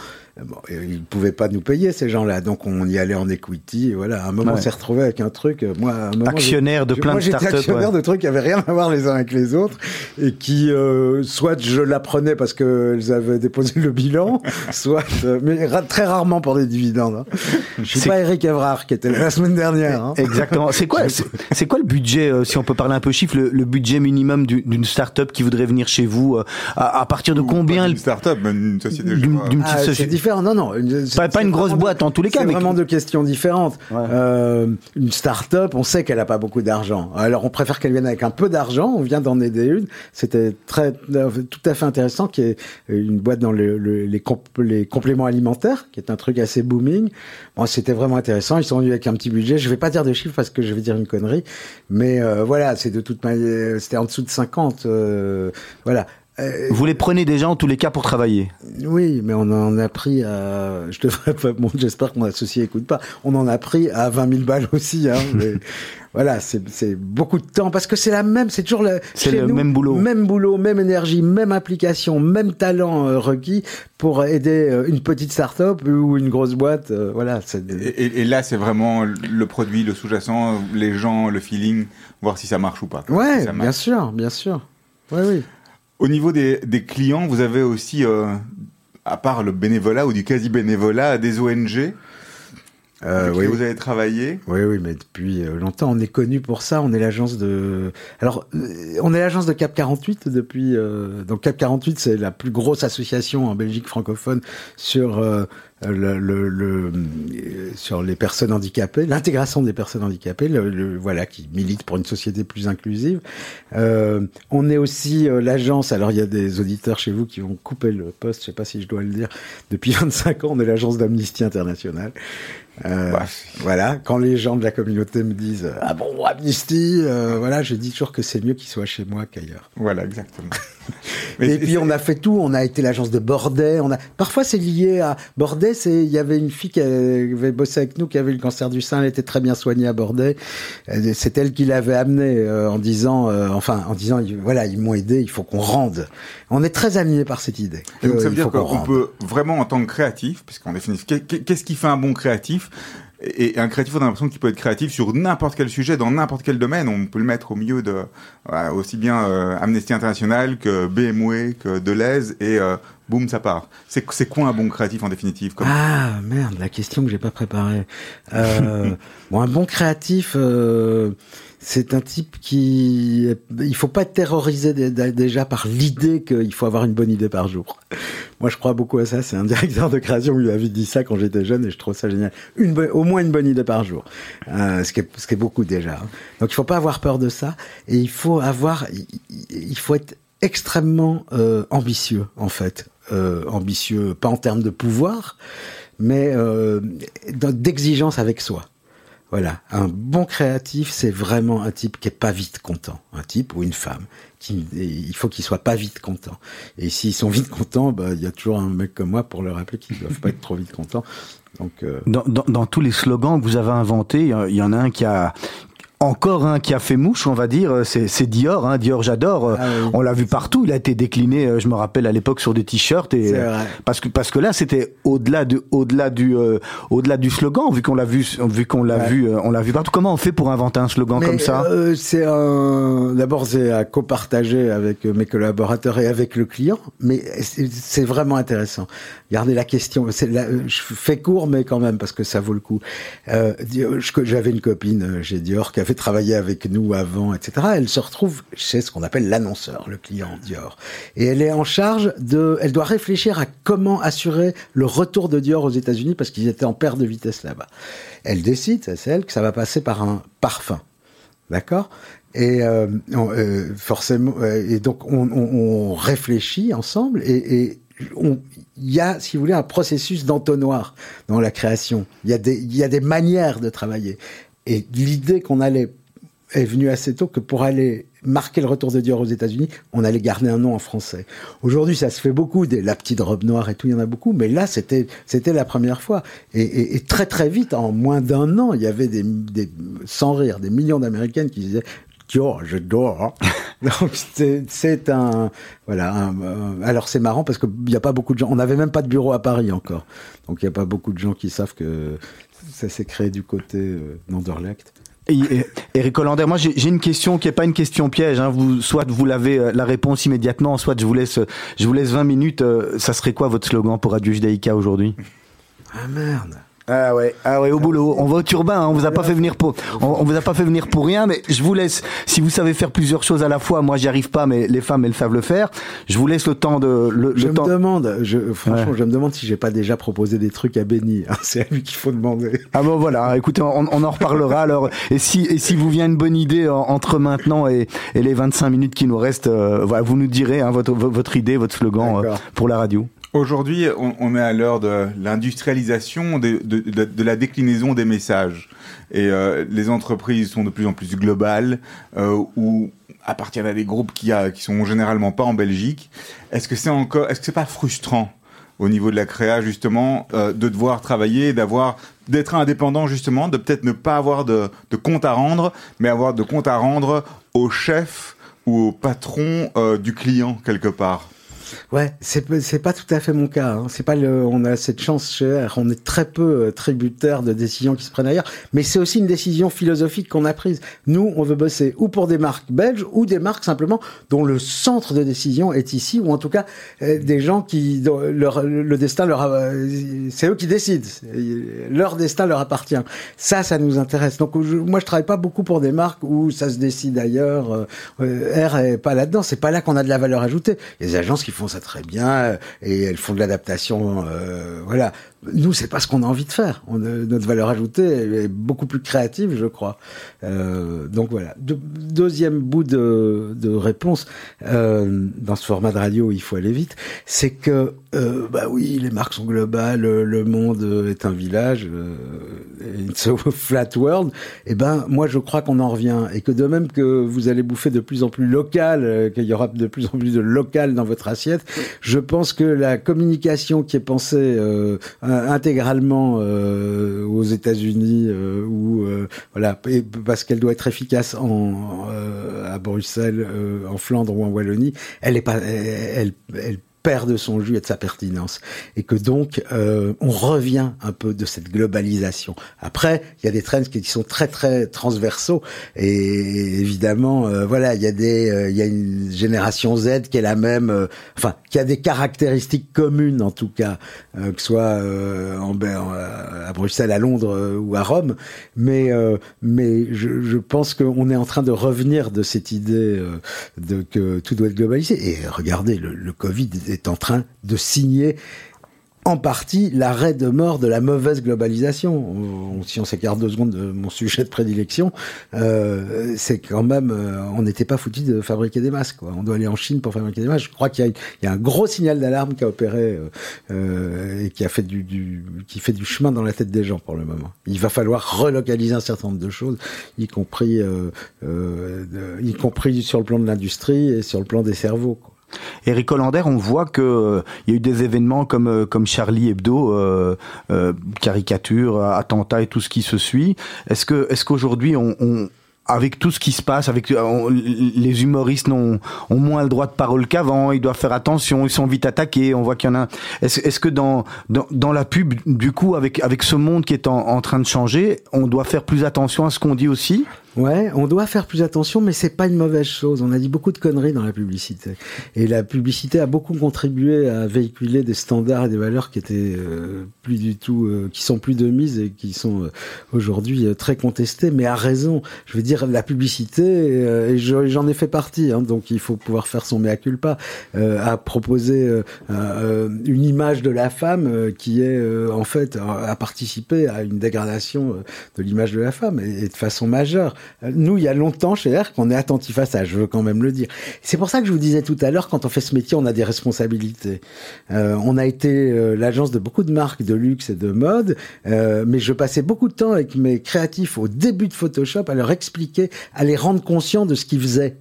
Bon, ils pouvaient pas nous payer ces gens-là, donc on y allait en equity. Et voilà, à un moment,
Ouais.
on s'est retrouvé avec un truc. euh, Moi, à un moment,
Actionnaire de plein
moi,
de
j'étais
startups,
actionnaire
ouais.
de trucs qui avaient rien à voir les uns avec les autres et qui, euh, soit je l'apprenais parce qu'elles avaient déposé le bilan, [LAUGHS] soit, euh, mais ra- très rarement pour des dividendes. hein. Je suis
C'est-
pas Eric Evrard qui était là la semaine dernière. hein.
Exactement. C'est quoi, c'est quoi le budget, euh, si on peut parler un peu chiffre, le, le budget minimum du- d'une startup qui voudrait venir chez vous euh, à, à partir de combien
Une
le-
start-up, mais une société.
d'une d'une petite
Ah,
société
Non, non. une- c'est-
Pas- une grosse boîte, en tous les cas,
C'est vraiment deux questions différentes.
Ouais.
Euh, une start-up, on sait qu'elle a pas beaucoup d'argent. Alors, on préfère qu'elle vienne avec un peu d'argent. On vient d'en aider une. C'était très, euh, tout à fait intéressant, qui est une boîte dans le- le- les, comp- les compléments alimentaires, qui est un truc assez booming. Bon, c'était vraiment intéressant. Ils sont venus avec un petit budget. Je vais pas dire de chiffres parce que je vais dire une connerie. Mais euh, voilà, c'est de toute manière, c'était en dessous de 50. euh, voilà. Euh,
Vous les prenez déjà en tous les cas pour travailler.
oui, mais on en a pris à. Je devrais pas. Bon, j'espère que mon associé écoute pas. On en a pris à 20 000 balles aussi. Hein, [LAUGHS] mais voilà, c'est beaucoup de temps parce que c'est la même. C'est toujours le.
C'est le
nous,
même boulot.
Même boulot, même énergie, même application, même talent euh, requis pour aider euh, une petite start-up ou une grosse boîte. euh, voilà, des-
Et, et- et là, c'est vraiment le produit, le sous-jacent, les gens, le feeling, voir si ça marche ou pas.
Ouais,
Si ça marche.
bien sûr, bien sûr. Oui, oui.
Au niveau des, clients, vous avez aussi, euh, à part le bénévolat ou du quasi-bénévolat, des ONG
Euh, oui.
vous avez travaillé.
Oui, oui, mais depuis euh, longtemps, on est connu pour ça. On est l'agence de. Alors, euh, on est l'agence de Cap 48 depuis. euh, Donc, Cap 48, c'est la plus grosse association en Belgique francophone sur euh, le, le, le- euh, sur les personnes handicapées, l'intégration des personnes handicapées. Le, le- voilà, qui milite pour une société plus inclusive. Euh, on est aussi l'agence. Alors, il y a des auditeurs chez vous qui vont couper le poste. Je sais pas si je dois le dire. Depuis [LAUGHS] 25 ans, on est l'agence d'Amnesty International. Euh,
Bah,
voilà, quand les gens de la communauté me disent ah bon Amnesty, euh, voilà, je dis toujours que c'est mieux qu'ils soient chez moi qu'ailleurs.
Voilà, exactement. [LAUGHS]
Et puis on a fait tout, on a été l'agence de Bordet, on a parfois c'est lié à Bordet, c'est il y avait une fille qui avait bossé avec nous qui avait le cancer du sein, elle était très bien soignée à Bordet. Euh, C'est elle qui l'avait amené euh, en disant euh, enfin en disant voilà, ils m'ont aidé, il faut qu'on rende. On est très animés par cette idée.
Et donc
Euh,
ça veut
il
dire
qu'on
peut vraiment en tant que créatif, puisqu'en définitive, qu'est- qu'est- qu'est-ce qui fait un bon créatif? Et et un créatif, on a l'impression qu'il peut être créatif sur n'importe quel sujet, dans n'importe quel domaine. On peut le mettre au milieu de voilà, aussi bien euh, Amnesty International que BMW, que Deleuze, et euh, boum, ça part. C'est c'est quoi un bon créatif en définitive comme...
Ah merde, la question que j'ai pas préparée. Euh, [LAUGHS] bon, un bon créatif, euh, c'est un type qui, il faut pas être terrorisé dé- dé- déjà par l'idée qu'il faut avoir une bonne idée par jour. Moi, je crois beaucoup à ça. C'est un directeur de création qui m'avait dit ça quand j'étais jeune et je trouve ça génial. Une, au moins une bonne idée par jour, euh, ce qui est, ce qui est beaucoup déjà. hein. Donc, il faut pas avoir peur de ça et il faut avoir, il, faut être extrêmement euh, ambitieux en fait, euh, ambitieux pas en termes de pouvoir, mais euh, d'exigence avec soi. Voilà, un bon créatif, c'est vraiment un type qui est pas vite content, un type ou une femme. Il faut qu'ils soient pas vite contents. Et s'ils sont vite contents, bah, il y a toujours un mec comme moi pour leur rappeler qu'ils doivent pas être trop vite contents. Donc, euh,
Dans, dans, dans tous les slogans que vous avez inventés, il y en a un qui a encore un qui a fait mouche, on va dire, c'est Dior. Hein. Dior, j'adore.
Ah oui.
On l'a vu partout. Il a été décliné, euh, je me rappelle à l'époque, sur des t-shirts. Et euh, parce que parce que là, c'était au-delà du au-delà du euh, au-delà du slogan, vu qu'on l'a vu vu qu'on l'a
Ouais.
vu euh, on l'a vu partout. Comment on fait pour inventer un slogan
Mais,
comme ça?
euh, C'est un. D'abord, c'est à copartager avec mes collaborateurs et avec le client, mais c'est vraiment intéressant. Regardez la question. la- Je fais court, mais quand même parce que ça vaut le coup. Euh, J'avais une copine euh, chez Dior qui avait travaillé avec nous avant, etc. Elle se retrouve chez ce qu'on appelle l'annonceur, le client Dior, et elle est en charge de. Elle doit réfléchir à comment assurer le retour de Dior aux États-Unis parce qu'ils étaient en perte de vitesse là-bas. Elle décide, c'est elle, que ça va passer par un parfum. D'accord? Et euh, euh, forcément, euh, et donc on, réfléchit ensemble et, et il y a, si vous voulez, un processus d'entonnoir dans la création. Il y a des, il y a des manières de travailler. Et l'idée qu'on allait est venue assez tôt que pour aller marquer le retour de Dior aux États-Unis, on allait garder un nom en français. Aujourd'hui, ça se fait beaucoup, des, la petite robe noire et tout, il y en a beaucoup, mais là, c'était c'était la première fois. Et, très très vite, en moins d'un an, il y avait des, sans rire, des millions d'Américaines qui disaient Dior, j'adore. [LAUGHS] Donc c'est un voilà. alors c'est marrant parce qu'il n'y a pas beaucoup de gens. On n'avait même pas de bureau à Paris encore, donc il n'y a pas beaucoup de gens qui savent que ça s'est créé du côté euh, d'Anderlecht.
Eric Hollander, moi j'ai une question qui est pas une question piège. Hein. Vous, soit vous l'avez euh, la réponse immédiatement, soit je vous laisse, je vous laisse 20 minutes. euh, ça serait quoi votre slogan pour Radio Judaïka aujourd'hui?
Ah merde.
Ah ouais, ah ouais, au boulot. On va au turbin. Hein. On vous a pas fait venir pour, on, on vous a pas fait venir pour rien. Mais je vous laisse. Si vous savez faire plusieurs choses à la fois, moi j'y arrive pas, mais les femmes elles savent le faire. Je vous laisse le temps de le,
Je
le
me
temps.
demande, je, franchement,
Ouais.
je me demande si j'ai pas déjà proposé des trucs à Benny. [LAUGHS] hein. C'est à lui qu'il faut demander.
Ah bon voilà, écoutez, on, on en reparlera [LAUGHS] alors. Et si et si vous vient une bonne idée en- entre maintenant et, et les 25 minutes qui nous restent, euh, voilà, vous nous direz hein, votre votre idée, votre slogan euh, pour la radio.
Aujourd'hui, on, on est à l'heure de l'industrialisation, de, de, de- la déclinaison des messages. Et euh, les entreprises sont de plus en plus globales, euh, ou appartiennent à des groupes qui, a, qui sont généralement pas en Belgique. Est-ce que c'est encore, est-ce que c'est pas frustrant au niveau de la créa justement euh, de devoir travailler, d'avoir, d'être indépendant justement, de peut-être ne pas avoir de, de compte à rendre, mais avoir de compte à rendre au chef ou au patron euh, du client quelque part?
Ouais, c'est c'est pas tout à fait mon cas. Hein. C'est pas le, on a cette chance chez R. On est très peu euh, tributaire de décisions qui se prennent ailleurs, mais c'est aussi une décision philosophique qu'on a prise. Nous, on veut bosser ou pour des marques belges ou des marques simplement dont le centre de décision est ici, ou en tout cas euh, des gens qui leur le destin leur, euh, c'est eux qui décident. Leur destin leur appartient. Ça, ça nous intéresse. Donc moi, je travaille pas beaucoup pour des marques où ça se décide ailleurs. R est pas là-dedans. C'est pas là qu'on a de la valeur ajoutée. Il agences qui font ça très bien euh, et elles font de l'adaptation. euh, voilà. Nous, c'est pas ce qu'on a envie de faire. Notre valeur ajoutée est beaucoup plus créative, je crois. Euh, donc voilà. De- deuxième bout de, réponse euh, dans ce format de radio, il faut aller vite. C'est que euh, bah oui, les marques sont globales, le monde est un village, it's a [LAUGHS] flat world. Et ben moi, je crois qu'on en revient et que de même que vous allez bouffer de plus en plus local, qu'il y aura de plus en plus de local dans votre assiette, je pense que la communication qui est pensée intégralement euh, aux États-Unis euh, ou euh, voilà parce qu'elle doit être efficace en euh, à Bruxelles, euh, en Flandre ou en Wallonie, elle est pas elle perd de son jus et de sa pertinence et que donc euh, on revient un peu de cette globalisation. Après, il y a des trends qui sont très très transversaux et évidemment euh, voilà, il y a des euh, il y a une génération Z qui est la même euh, enfin qui a des caractéristiques communes en tout cas euh, que ce soit euh, en, à Bruxelles, à Londres ou à Rome, mais mais je, je pense qu'on est en train de revenir de cette idée de que tout doit être globalisé. Et regardez, le, le Covid est en train de signer en partie l'arrêt de mort de la mauvaise globalisation. On- on- si on s'écarte deux secondes de mon sujet de prédilection, euh, c'est quand même, euh, on n'était pas foutu de fabriquer des masques. On doit aller en Chine pour fabriquer des masques. Je crois qu'il y, a- un gros signal d'alarme qui a opéré euh, euh, et qui a fait du, qui fait du chemin dans la tête des gens pour le moment. Il va falloir relocaliser un certain nombre de choses, y compris, y compris sur le plan de l'industrie et sur le plan des cerveaux.
Eric Hollander, on voit que euh, y a eu des événements comme euh, comme Charlie Hebdo, euh, euh, caricature, attentat et tout ce qui se suit. Est-ce que est-ce qu'aujourd'hui avec tout ce qui se passe, avec les humoristes ont, moins le droit de parole qu'avant, ils doivent faire attention, ils sont vite attaqués, on voit qu'il y en a. Est-ce que dans, dans la pub, du coup, avec avec ce monde qui est en train de changer, on doit faire plus attention à ce qu'on dit aussi?
Ouais, on doit faire plus attention, mais c'est pas une mauvaise chose. On a dit beaucoup de conneries dans la publicité, et la publicité a beaucoup contribué à véhiculer des standards et des valeurs qui étaient euh, plus du tout, euh, qui sont plus de mise et qui sont euh, aujourd'hui très contestées, mais à raison. Je veux dire, la publicité, et je- j'en ai fait partie, hein, donc il faut pouvoir faire son mea culpa, à proposer une image de la femme qui est en fait à participer à une dégradation de l'image de la femme et de façon majeure. Nous, il y a longtemps chez R qu'on est attentif à ça, je veux quand même le dire. C'est pour ça que je vous disais tout à l'heure, quand on fait ce métier, on a des responsabilités. Euh, on a été euh, l'agence de beaucoup de marques de luxe et de mode, euh, mais je passais beaucoup de temps avec mes créatifs au début de Photoshop à leur expliquer, à les rendre conscients de ce qu'ils faisaient.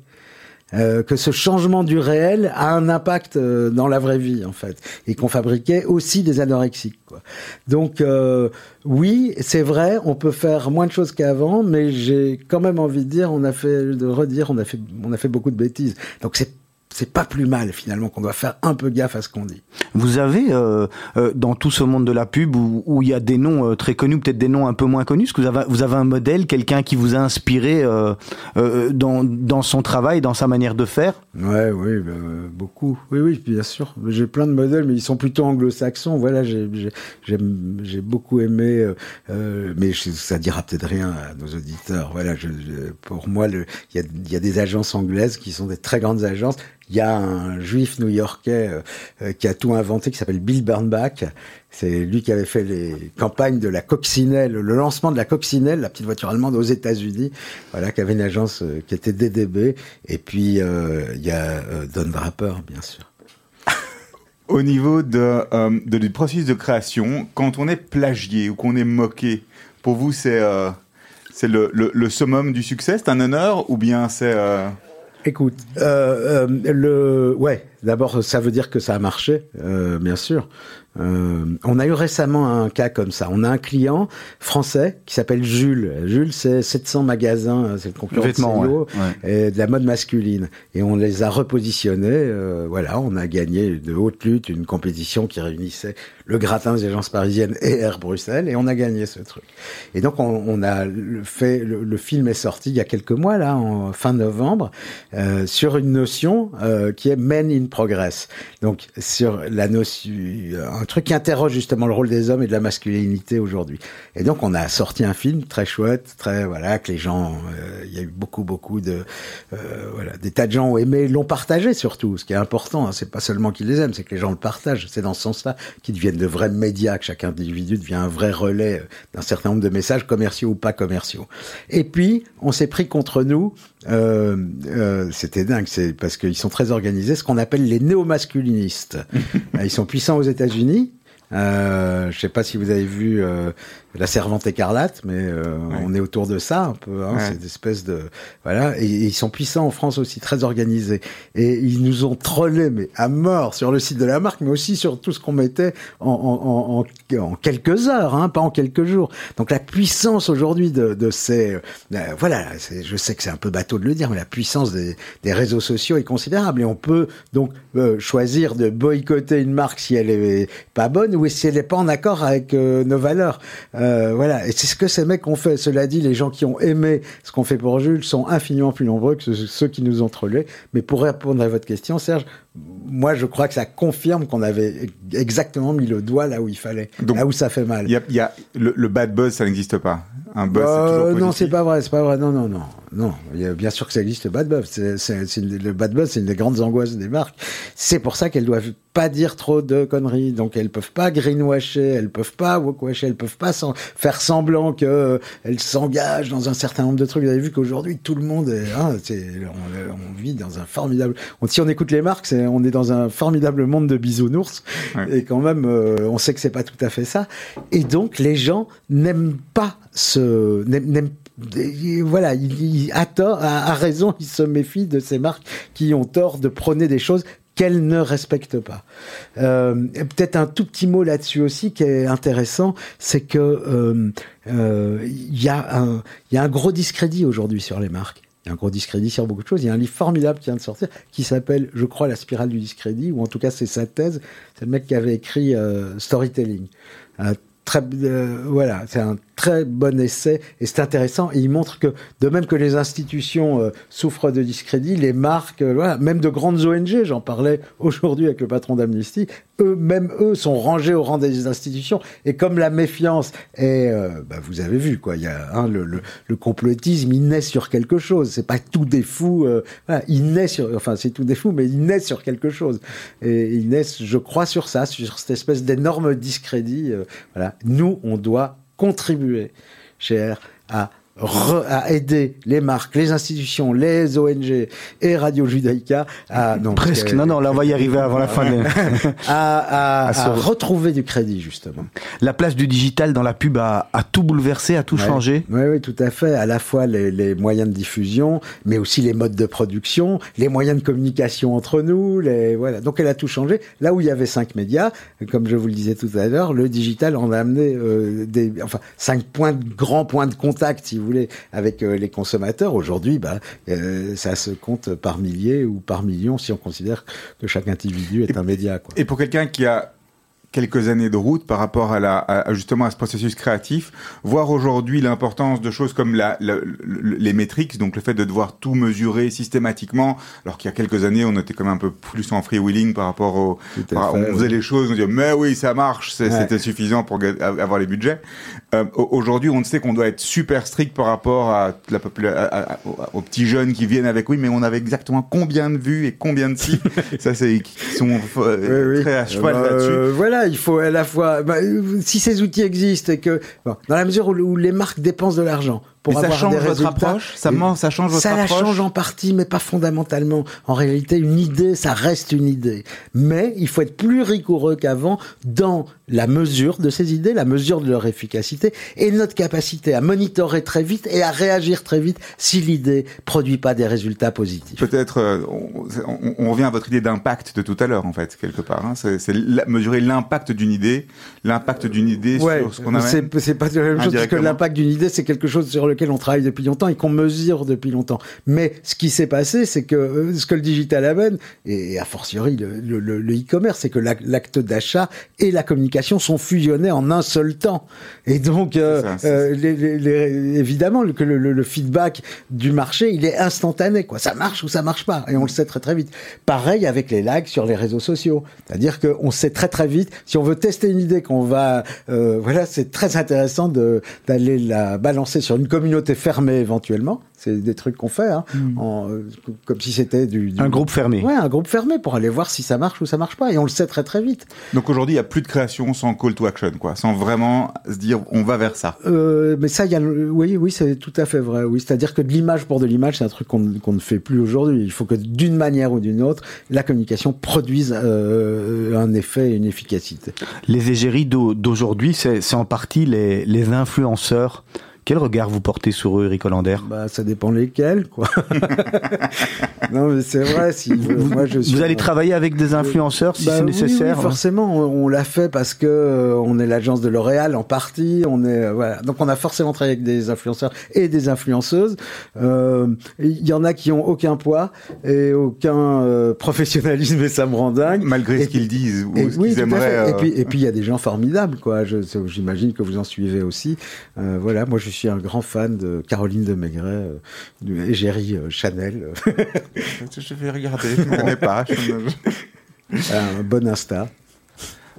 Euh, que ce changement du réel a un impact euh, dans la vraie vie en fait et qu'on fabriquait aussi des anorexiques quoi. Donc euh, oui, c'est vrai, on peut faire moins de choses qu'avant, mais j'ai quand même envie de dire, on a fait de redire, on a fait on a fait beaucoup de bêtises. Donc c'est c'est pas plus mal finalement qu'on doit faire un peu gaffe à ce qu'on dit.
Vous avez euh, euh, dans tout ce monde de la pub où, il y a des noms euh, très connus, peut-être des noms un peu moins connus, est-ce que vous avez, vous avez un modèle, quelqu'un qui vous a inspiré dans, dans son travail, dans sa manière de faire?
Ouais, oui, bah, beaucoup. Oui, oui, bien sûr. J'ai plein de modèles, mais ils sont plutôt anglo-saxons. Voilà, j'ai beaucoup aimé, mais je- ça dira peut-être rien à nos auditeurs. Voilà, je, je- pour moi, il y a, il y a des agences anglaises qui sont des très grandes agences. Il y a un juif new-yorkais euh, euh, qui a tout inventé, qui s'appelle Bill Bernbach. C'est lui qui avait fait les campagnes de la coccinelle, le lancement de la coccinelle, la petite voiture allemande aux États-Unis. Voilà, qui avait une agence euh, qui était DDB. Et puis il y a Don Draper, bien sûr. [LAUGHS]
Au niveau du processus de création, quand on est plagié ou qu'on est moqué, pour vous, c'est c'est le, summum du succès C'est un honneur ou bien c'est...
Écoute, euh, euh, le ouais, d'abord ça veut dire que ça a marché, euh, bien sûr. Euh, on a eu récemment un cas comme ça. On a un client français qui s'appelle Jules. Jules, c'est 700 magasins, euh, c'est le concurrent de
Vêtements,
Célio,
ouais.
et de la mode masculine. Et on les a repositionnés. euh, voilà, on a gagné de haute lutte une compétition qui réunissait le gratin des agences parisiennes et Air Bruxelles, et on a gagné ce truc. Et donc on, on a fait, le, le film est sorti il y a quelques mois là, en fin novembre, euh, sur une notion qui est Men in Progress. Donc sur la notion, un truc qui interroge justement le rôle des hommes et de la masculinité aujourd'hui. Et donc on a sorti un film très chouette, très voilà que les gens, euh, il y a eu beaucoup beaucoup de euh, voilà des tas de gens ont aimé, l'ont partagé surtout. Ce qui est important, hein, c'est pas seulement qu'ils les aiment, c'est que les gens le partagent. C'est dans ce sens-là qu'ils deviennent de vrais médias, que chaque individu devient un vrai relais euh, d'un certain nombre de messages commerciaux ou pas commerciaux. Et puis on s'est pris contre nous. Euh, euh, C'était dingue, c'est parce qu'ils sont très organisés, ce qu'on appelle les néo-masculinistes. [LAUGHS] Euh, Ils sont puissants aux États-Unis. Euh, je sais pas si vous avez vu la Servante écarlate, mais euh, on est autour de ça un peu. Hein,
Ouais.
C'est une espèce de voilà. Et, et ils sont puissants en France aussi, très organisés. Et ils nous ont trollés mais à mort sur le site de la marque, mais aussi sur tout ce qu'on mettait en, en, en, en, quelques heures, hein, pas en quelques jours. Donc la puissance aujourd'hui de, de ces euh, voilà, c'est- je sais que c'est un peu bateau de le dire, mais la puissance des, des réseaux sociaux est considérable et on peut donc euh, choisir de boycotter une marque si elle est pas bonne ou si elle n'est pas en accord avec euh, nos valeurs. Euh, voilà, et c'est ce que ces mecs ont fait. Cela dit, les gens qui ont aimé ce qu'on fait pour Jules sont infiniment plus nombreux que ceux- ceux qui nous ont trollés. Mais pour répondre à votre question, Serge, moi je crois que ça confirme qu'on avait exactement mis le doigt là où il fallait,
Donc,
là où ça fait mal.
Y a, y a le, le bad buzz, ça n'existe pas. Un buzz, c'est
Euh,
toujours positif.
non, c'est pas vrai, c'est pas vrai. Non, non, non, non. Il y a bien sûr que ça existe le bad buzz. C'est, c'est, c'est une- le bad buzz, c'est une des grandes angoisses des marques. C'est pour ça qu'elles doivent pas dire trop de conneries. Donc elles peuvent pas greenwasher, elles peuvent pas walkwasher, elles peuvent pas faire semblant que euh, elles s'engagent dans un certain nombre de trucs. Vous avez vu qu'aujourd'hui tout le monde est, hein, c'est, on, on vit dans un formidable. On, si on écoute les marques, c'est, on est dans un formidable monde de bisounours.
Ouais.
Et quand même, euh, on sait que c'est pas tout à fait ça. Et donc les gens n'aiment pas ce, n'aiment, voilà, il, il- à tort, à, à raison, ils se méfient de ces marques qui ont tort de prôner des choses qu'elle ne respecte pas. Euh, Peut-être un tout petit mot là-dessus aussi qui est intéressant, c'est que euh, euh, il y, il y a un gros discrédit aujourd'hui sur les marques. Un gros discrédit sur beaucoup de choses. Il y a un livre formidable qui vient de sortir qui s'appelle, je crois, La spirale du discrédit, ou en tout cas c'est sa thèse. C'est le mec qui avait écrit euh, Storytelling. Très, euh, voilà, c'est un très bon essai et c'est intéressant. Et il montre que, de même que les institutions euh, souffrent de discrédit, les marques, euh, même de grandes ONG, j'en parlais aujourd'hui avec le patron d'Amnesty, eux, même eux, sont rangés au rang des institutions. Et comme la méfiance est, euh, bah, vous avez vu, quoi, y a hein, le, complotisme, il naît sur quelque chose. C'est pas tout des fous. il naît sur, enfin, c'est tout des fous, mais il naît sur quelque chose. Et il naît, je crois, sur ça, sur cette espèce d'énorme discrédit. voilà, nous, on doit contribuer, cher, à à aider les marques, les institutions, les ONG et Radio Judaïka à non,
Presque.
que-
Non, non, là, on va y arriver avant la fin. de- [LAUGHS]
à, à- [LAUGHS]
À se-
à retrouver du crédit justement.
La place du digital dans la pub a, a tout bouleversé, a tout
Ouais.
changé.
Oui, oui, tout à fait. À la fois les, les moyens de diffusion, mais aussi les modes de production, les moyens de communication entre nous. Les, voilà. Donc elle a tout changé. Là où il y avait cinq médias, comme je vous le disais tout à l'heure, le digital en a amené euh, des, enfin, cinq points de, grands points de contact, si vous voulez, avec euh, les consommateurs. Aujourd'hui, bah, euh, ça se compte par milliers ou par millions si on considère que chaque individu est un média. Quoi.
Et pour quelqu'un qui a quelques années de route par rapport à la à, à justement à ce processus créatif, voir aujourd'hui l'importance de choses comme la, la- le- les métriques, donc le fait de devoir tout mesurer systématiquement, alors qu'il y a quelques années on était quand même un peu plus en freewheeling par rapport au, par-
fait,
on faisait les choses, on disait mais oui ça marche,
Ouais.
c'était suffisant pour avoir les budgets. Euh, au- aujourd'hui on sait qu'on doit être super strict par rapport à la à- à- aux, petits jeunes qui viennent avec oui mais on avait exactement combien de vues et combien de si [LAUGHS] ça c'est qui sont euh,
Oui, oui.
très à cheval
Bah,
là-dessus.
euh, voilà, il faut à la fois. bah, euh, si ces outils existent et que, bon, dans la mesure où, où les marques dépensent de l'argent pour
Mais ça change
des
votre approche? Ça
et-
man- ça change votre
ça la
approche?
change en partie, mais pas fondamentalement. En réalité, une idée, ça reste une idée. Mais il faut être plus rigoureux qu'avant dans la mesure de ces idées, la mesure de leur efficacité et notre capacité à monitorer très vite et à réagir très vite si l'idée produit pas des résultats positifs.
Peut-être, euh, on, revient à votre idée d'impact de tout à l'heure, en fait, quelque part. hein. C'est mesurer l'impact d'une idée, l'impact d'une idée
Ouais,
sur ce qu'on amène.
c'est c'est pas la même chose parce que l'impact d'une idée c'est quelque chose sur lequel on travaille depuis longtemps et qu'on mesure depuis longtemps. Mais ce qui s'est passé, c'est que euh, ce que le digital amène et a fortiori le e-commerce, c'est que l'ac- l'acte d'achat et la communication sont fusionnés en un seul temps. Et donc euh,
C'est ça, c'est
euh, les- les- les- évidemment le- que le, le- le feedback du marché il est instantané quoi. Ça marche ou ça marche pas et on le sait très très vite. Pareil avec les likes sur les réseaux sociaux. C'est-à-dire qu'on sait très très vite si on veut tester une idée qu'on va euh, voilà c'est très intéressant d'aller la balancer sur une communauté fermée éventuellement. C'est des trucs qu'on fait hein, en, euh, comme si c'était du, du-
Un groupe fermé.
Ouais, un groupe fermé pour aller voir si ça marche ou ça marche pas et on le sait très très vite.
Donc aujourd'hui, il n'y a plus de création sans call to action, quoi, sans vraiment se dire on va vers ça.
Euh, mais ça, il y a, oui, oui, c'est tout à fait vrai. Oui, c'est-à-dire que de l'image pour de l'image, c'est un truc qu'on ne- fait plus aujourd'hui. Il faut que d'une manière ou d'une autre, la communication produise euh, un effet et une efficacité.
Les égéries d'au- d'aujourd'hui, c'est c'est en partie les, les influenceurs. Quel regard vous portez sur eux, Eric Hollander?
Bah, ça dépend lesquels, quoi. [LAUGHS] non, mais c'est vrai. Si
vous,
moi, je suis
vous allez travailler avec des influenceurs si
Bah
c'est nécessaire
oui, forcément, on, on l'a fait parce que euh, on est l'agence de L'Oréal en partie. On est euh, voilà, donc on a forcément travaillé avec des influenceurs et des influenceuses. Euh, Il y en a qui ont aucun poids et aucun euh, professionnalisme et ça me rend dingue.
Malgré
Et
ce qu'ils disent ou
Et
ce
oui,
qu'ils aimeraient.
Et
euh,
puis, et puis il y a des gens formidables, quoi. J'imagine que vous en suivez aussi. Euh, voilà, moi je suis un grand fan de Caroline de Maigret, euh, de Égérie euh, Chanel, [LAUGHS]
Je vais regarder, je ne connais pas. je- [LAUGHS]
un bon Insta.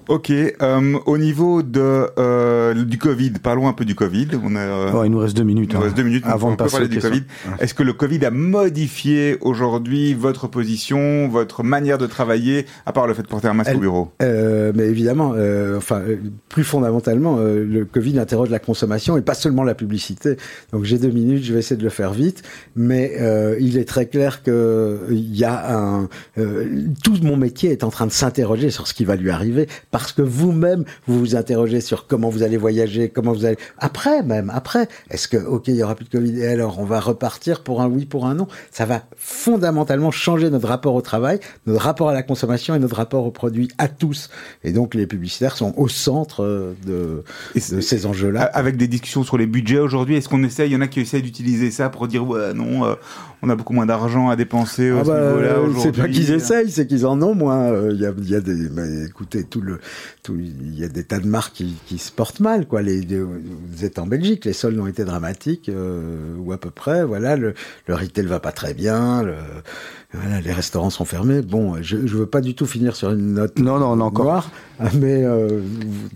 Ok, euh, au niveau de euh, du Covid, parlons un peu du Covid. On a, euh,
Oh, il nous reste deux minutes.
il nous
hein,
reste deux minutes
avant
on
de passer
parler du. Covid. Est-ce que le Covid a modifié aujourd'hui votre position, votre manière de travailler, à part le fait de porter un masque
Elle-
au bureau?
Euh, mais évidemment, euh, enfin, euh, plus fondamentalement, euh, le Covid interroge la consommation et pas seulement la publicité. Donc j'ai deux minutes, je vais essayer de le faire vite, mais euh, il est très clair que il y a un, euh, tout mon métier est en train de s'interroger sur ce qui va lui arriver parce que vous-même, vous vous interrogez sur comment vous allez voyager, comment vous allez... Après même, après, est-ce que, ok, il y aura plus de Covid, et alors on va repartir pour un oui, pour un non? Ça va fondamentalement changer notre rapport au travail, notre rapport à la consommation et notre rapport aux produits à tous. Et donc les publicitaires sont au centre euh, de, de ces enjeux-là.
Avec des discussions sur les budgets aujourd'hui, est-ce qu'on essaye, il y en a qui essayent d'utiliser ça pour dire, ouais, non, euh, on a beaucoup moins d'argent à dépenser à
Ah
ce
bah,
niveau-là aujourd'hui.
c'est pas qu'ils essayent, c'est qu'ils en ont moins. Euh, Il y, a, il y a des, bah, écoutez, tout le, tout, il y a des tas de marques qui, qui se portent mal, quoi. Les, les- vous êtes en Belgique, les soldes ont été dramatiques, euh, ou à peu près. Voilà, le, le retail va pas très bien. Le, voilà, les restaurants sont fermés. Bon, je, je veux pas du tout finir sur une note
Non, non, non, encore.
noire, mais euh,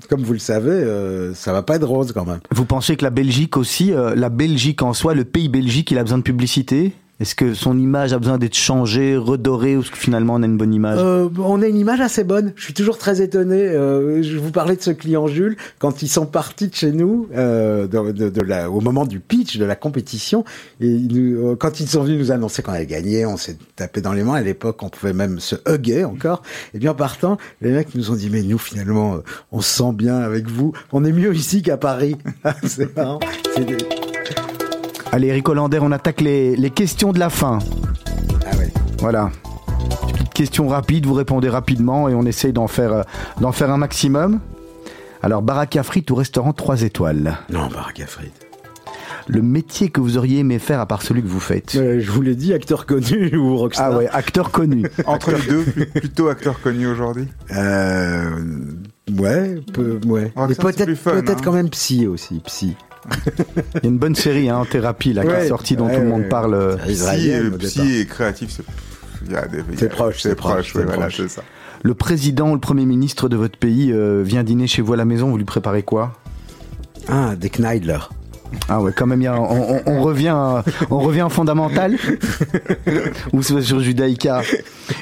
comme vous le savez, euh, ça va pas être rose quand même.
Vous pensez que la Belgique aussi, euh, la Belgique en soi, le pays Belgique, il a besoin de publicité? Est-ce que son image a besoin d'être changée, redorée, ou est-ce que finalement on a une bonne image?
Euh, on a une image assez bonne. Je suis toujours très étonné. Euh, je vous parlais de ce client Jules quand ils sont partis de chez nous euh, de, de- de la, au moment du pitch de la compétition. Et ils nous- quand ils sont venus nous annoncer qu'on avait gagné, on s'est tapé dans les mains. À l'époque, on pouvait même se hugger encore. Et bien en partant, les mecs nous ont dit mais nous finalement, euh, on se sent bien avec vous. On est mieux ici qu'à Paris. [LAUGHS] C'est marrant. Des-
Allez, Eric Hollander, on attaque les, les questions de la fin.
Ah ouais.
Voilà. Petite question rapide, vous répondez rapidement et on essaye d'en faire, euh, d'en faire un maximum. Alors, baraque à frites ou restaurant 3 étoiles
Non, baraque à frites.
Le métier que vous auriez aimé faire à part celui que vous faites?
Euh, je vous l'ai dit, acteur connu [LAUGHS] ou rockstar.
Ah ouais, acteur connu. [LAUGHS]
Entre les deux, plutôt acteur connu aujourd'hui?
Euh, ouais, peu, ouais. Mais peut-être,
plus fun,
peut-être
hein.
quand même psy aussi, psy.
Il y a une bonne série hein, en thérapie là, qui est sortie dont
Ouais,
tout le monde parle. euh.
Psy, et, psy et créatif, c'est.
C'est proche,
c'est
c'est proche,
proche,
c'est
ouais, voilà,
proche.
c'est ça.
Le président ou le premier ministre de votre pays euh, vient dîner chez vous à la maison, vous lui préparez quoi?
Ah, des Kneidler.
Ah ouais, quand même, il y a- on, on- on revient, on revient en fondamental ou sur sur Judaïka.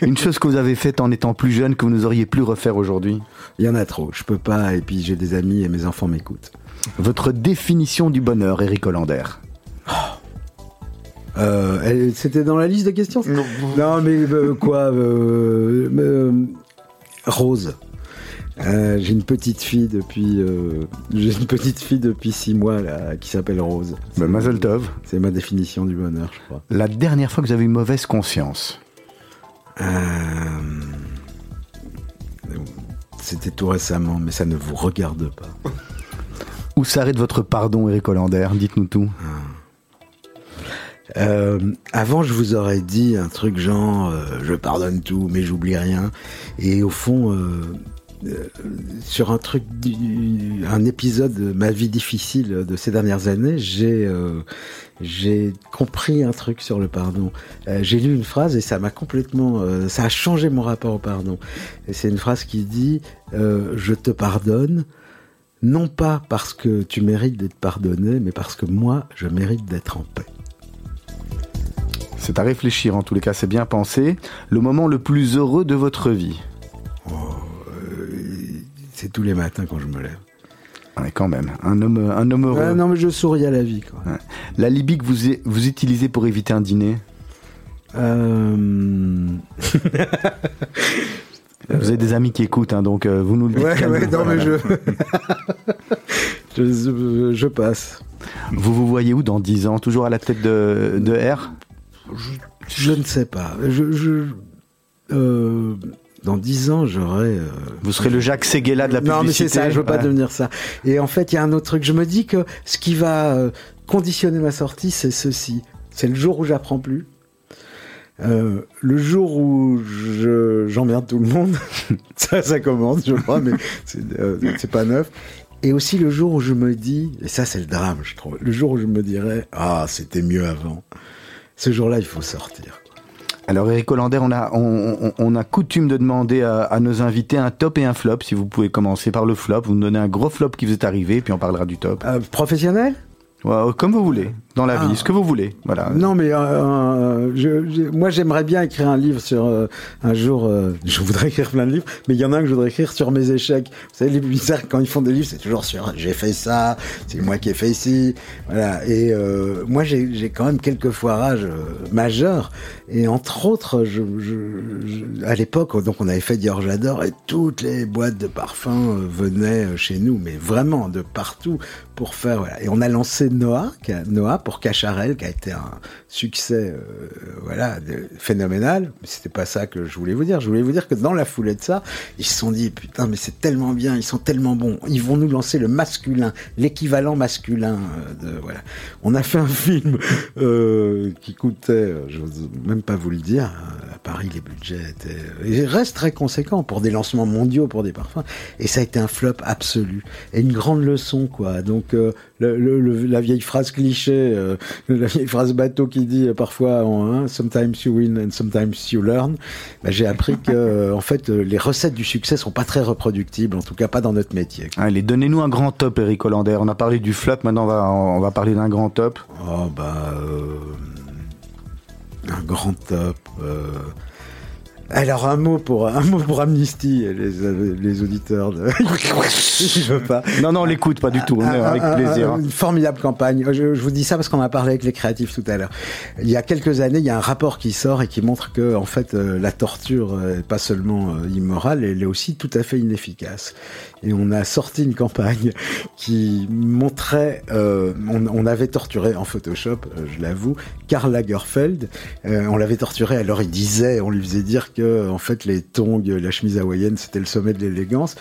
Une chose que vous avez faite en étant plus jeune que vous ne auriez plus refaire aujourd'hui.
Il y en a trop, je peux pas, et puis j'ai des amis et mes enfants m'écoutent.
Votre définition du bonheur, Eric Hollander.
Euh, elle- c'était dans la liste des questions? Non, mais euh, quoi euh, euh, Rose. Euh, j'ai une petite fille depuis euh, j'ai une petite fille depuis six mois là qui s'appelle Rose.
Ben, Mazel Tov.
C'est ma définition du bonheur, je crois.
La dernière fois que vous avez eu mauvaise conscience.
Euh, C'était tout récemment, mais ça ne vous regarde pas.
Où s'arrête votre pardon, Eric Hollander? Dites-nous tout.
Euh, avant, je vous aurais dit un truc genre euh, je pardonne tout, mais j'oublie rien. Et au fond, euh, sur un truc, un épisode de ma vie difficile de ces dernières années, j'ai euh, j'ai compris un truc sur le pardon. Euh, j'ai lu une phrase et ça m'a complètement, euh, ça a changé mon rapport au pardon. Et c'est une phrase qui dit je te pardonne. Non pas parce que tu mérites d'être pardonné, mais parce que moi, je mérite d'être en paix.
C'est à réfléchir, en tous les cas, c'est bien pensé. Le moment le plus heureux de votre vie.
C'est tous les matins quand je me lève.
Ouais, quand même, un homme, un homme heureux.
Ah non, mais je souris à la vie. Quoi.
Ouais. La Libye que vous, vous utilisez pour éviter un dîner
Euh... [LAUGHS]
Vous avez des amis qui écoutent, hein, donc euh, vous nous le dites.
Ouais, ouais, non, mais [LAUGHS] je... je... je passe.
Vous vous voyez où dans 10 ans? Toujours à la tête de, de R?
Je ne sais pas. Je, je... Euh... Dans dix ans, j'aurai. euh,
Vous serez le Jacques Séguéla de la publicité
Non, mais c'est ça, je veux pas
Ouais.
devenir ça. Et en fait, il y a un autre truc. Je me dis que ce qui va euh, conditionner ma sortie, c'est ceci. C'est le jour où j'apprends plus. Euh, le jour où je- j'emmerde tout le monde, [LAUGHS] ça, ça commence, je crois, mais c'est euh, pas neuf. Et aussi le jour où je me dis, et ça c'est le drame, je trouve, le jour où je me dirais, ah, c'était mieux avant. Ce jour-là, il faut sortir.
Alors Eric Hollander, on a, on, on- on a coutume de demander à, à nos invités un top et un flop. Si vous pouvez commencer par le flop, vous nous donnez un gros flop qui vous est arrivé, puis on parlera du top.
Euh, professionnel?
Ouais, comme vous voulez. Dans la
Ah.
vie, ce que vous voulez. Voilà.
Non, mais euh, euh, je, je- moi j'aimerais bien écrire un livre sur euh, un jour. euh, [LAUGHS] je voudrais écrire plein de livres, mais il y en a un que je voudrais écrire sur mes échecs. Vous savez, les bizarres quand ils font des livres, c'est toujours sur j'ai fait ça, c'est moi qui ai fait ici, voilà. Et moi j'ai quand même quelques foirages majeurs. Et entre autres, je, à l'époque, donc on avait fait Dior J'adore et toutes les boîtes de parfums venaient chez nous, mais vraiment de partout pour faire voilà. Et on a lancé Noah, Noah pour Cacharel, qui a été un succès euh, voilà phénoménal. Mais c'était pas ça que je voulais vous dire. Je voulais vous dire que dans la foulée de ça, ils se sont dit putain mais c'est tellement bien, ils sont tellement bons. Ils vont nous lancer le masculin, l'équivalent masculin euh, de voilà. On a fait un film euh, qui coûtait, je n'ose même pas vous le dire. À Paris, les budgets étaient, ils restent très conséquents pour des lancements mondiaux pour des parfums. Et ça a été un flop absolu et une grande leçon quoi. Donc le, le- le- la vieille phrase cliché, euh, [LAUGHS] la vieille phrase bateau qui dit euh, parfois en, hein, sometimes you win and sometimes you learn. Bah, J'ai appris que euh, en fait les recettes du succès sont pas très reproductibles, en tout cas pas dans notre métier.
Allez, donnez-nous un grand top, Eric Hollander. On a parlé du flop, maintenant on va, on va parler d'un grand top.
Oh bah euh, un grand top. euh. Alors un mot pour un mot pour Amnesty, les, les auditeurs. De... [LAUGHS] je veux pas.
Non, non, on l'écoute pas du tout, on est
Un-
avec
un-
plaisir. hein.
Une formidable campagne. Je, je vous dis ça parce qu'on a parlé avec les créatifs tout à l'heure. Il y a quelques années, il y a un rapport qui sort et qui montre que, en fait, euh, la torture euh, est pas seulement euh, immorale, elle est aussi tout à fait inefficace. Et on a sorti une campagne [LAUGHS] qui montrait, euh, on, on avait torturé en Photoshop, je l'avoue, Karl Lagerfeld. Euh, on l'avait torturé. Alors il disait, on lui faisait dire que, en fait, les tongs, la chemise hawaïenne, c'était le sommet de l'élégance.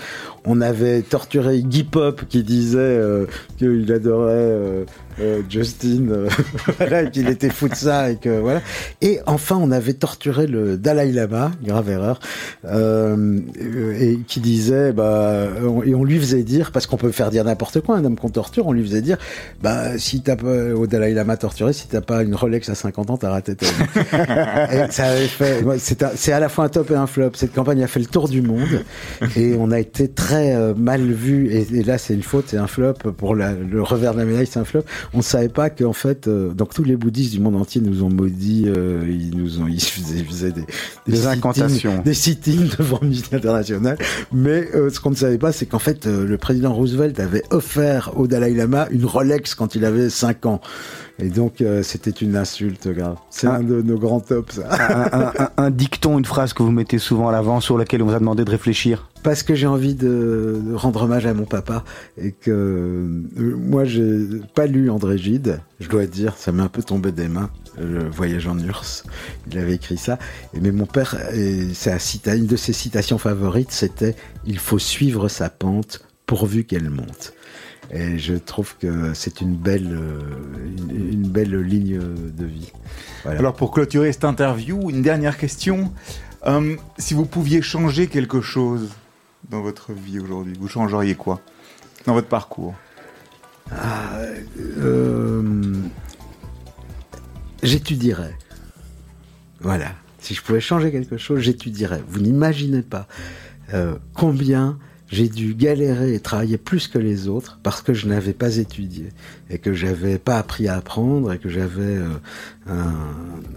On avait torturé Iggy Pop qui disait euh, qu'il adorait euh, euh, Justin, [LAUGHS] voilà, qu'il était fou de ça et que voilà. Et enfin, on avait torturé le Dalai Lama, grave erreur, et qui disait, bah, on- et on lui faisait dire, parce qu'on peut faire dire n'importe quoi, un homme qu'on torture, on lui faisait dire, bah, si t'as pas au Dalai Lama torturé, si t'as pas une Rolex à 50 ans, t'as raté ta vie. [LAUGHS] Et ça avait fait, c'est à la fois un top et un flop. Cette campagne a fait le tour du monde [LAUGHS] et on a été très euh, mal vu. Et, et là, c'est une faute, c'est un flop. Pour la- le revers de la médaille, c'est un flop. On ne savait pas qu'en fait, euh, donc tous les bouddhistes du monde entier nous ont maudits. euh, ils nous ont, ils faisaient, ils faisaient des,
Des
sit-ins-
incantations.
des sit-ins devant Amnesty International. Mais ce qu'on ne savait pas, c'est qu'en fait, le président Roosevelt avait offert au Dalai Lama une Rolex quand il avait 5 ans. Et donc, euh, c'était une insulte grave. C'est
Ah.
un de nos grands tops, ça.
un, un- dicton, une phrase que vous mettez souvent à l'avant sur laquelle on vous a demandé de réfléchir.
Parce que j'ai envie de, rendre hommage à mon papa et que euh, moi j'ai pas lu André Gide, je dois dire, ça m'est un peu tombé des mains. Le voyage en Urs, il avait écrit ça. Mais mon père, et un cita- une de ses citations favorites, c'était "Il faut suivre sa pente pourvu qu'elle monte". Et je trouve que c'est une belle, euh, une, une belle ligne de vie. Voilà.
Alors pour clôturer cette interview, une dernière question. Euh, si vous pouviez changer quelque chose dans votre vie aujourd'hui, vous changeriez quoi dans votre parcours?
Euh, j'étudierais. Voilà. Si je pouvais changer quelque chose, j'étudierais. Vous n'imaginez pas euh, combien j'ai dû galérer et travailler plus que les autres parce que je n'avais pas étudié et que j'avais pas appris à apprendre et que j'avais euh,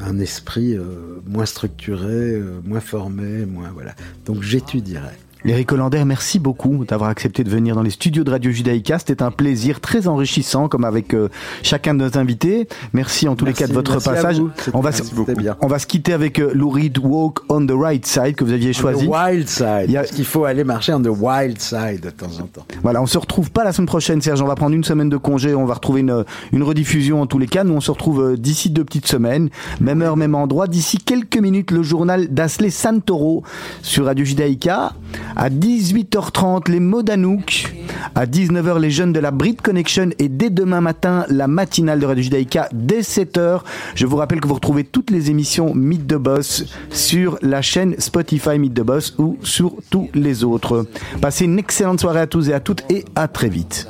un, esprit euh, moins structuré, euh, moins formé, moins voilà. Donc j'étudierais.
Eric Hollander, merci beaucoup d'avoir accepté de venir dans les studios de Radio Judaïka. C'était un plaisir très enrichissant, comme avec euh, chacun de nos invités. Merci en tous les cas de votre passage. On va, se-
merci beaucoup. bien.
on va se quitter avec euh, Lou Reed Walk on the Right Side que vous aviez choisi.
On the wild side.
Il y a-
Parce qu'il faut aller marcher on the wild side de temps en temps.
Voilà, on se retrouve pas la semaine prochaine, Serge. On va prendre une semaine de congé. On va retrouver une, une rediffusion en tous les cas. Nous, on se retrouve euh, d'ici deux petites semaines. Même heure, même endroit. D'ici quelques minutes, le journal d'Asley Santoro sur Radio Judaïka. À 18h30, les mots d'Anouk. À 19h, les jeunes de la Brit Connection. Et dès demain matin, la matinale de Radio Judaïka dès 7h. Je vous rappelle que vous retrouvez toutes les émissions Meet the Boss sur la chaîne Spotify Meet the Boss ou sur tous les autres. Passez une excellente soirée à tous et à toutes et à très vite.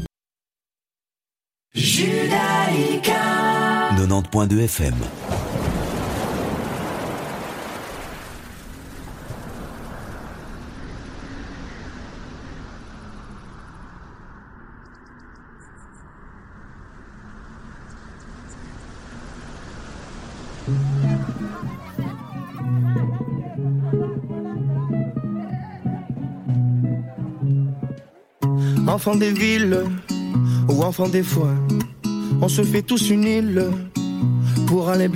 Judaïka. 90.2 FM
Enfant des villes ou enfant des foins, on se fait tous une île pour aller bien.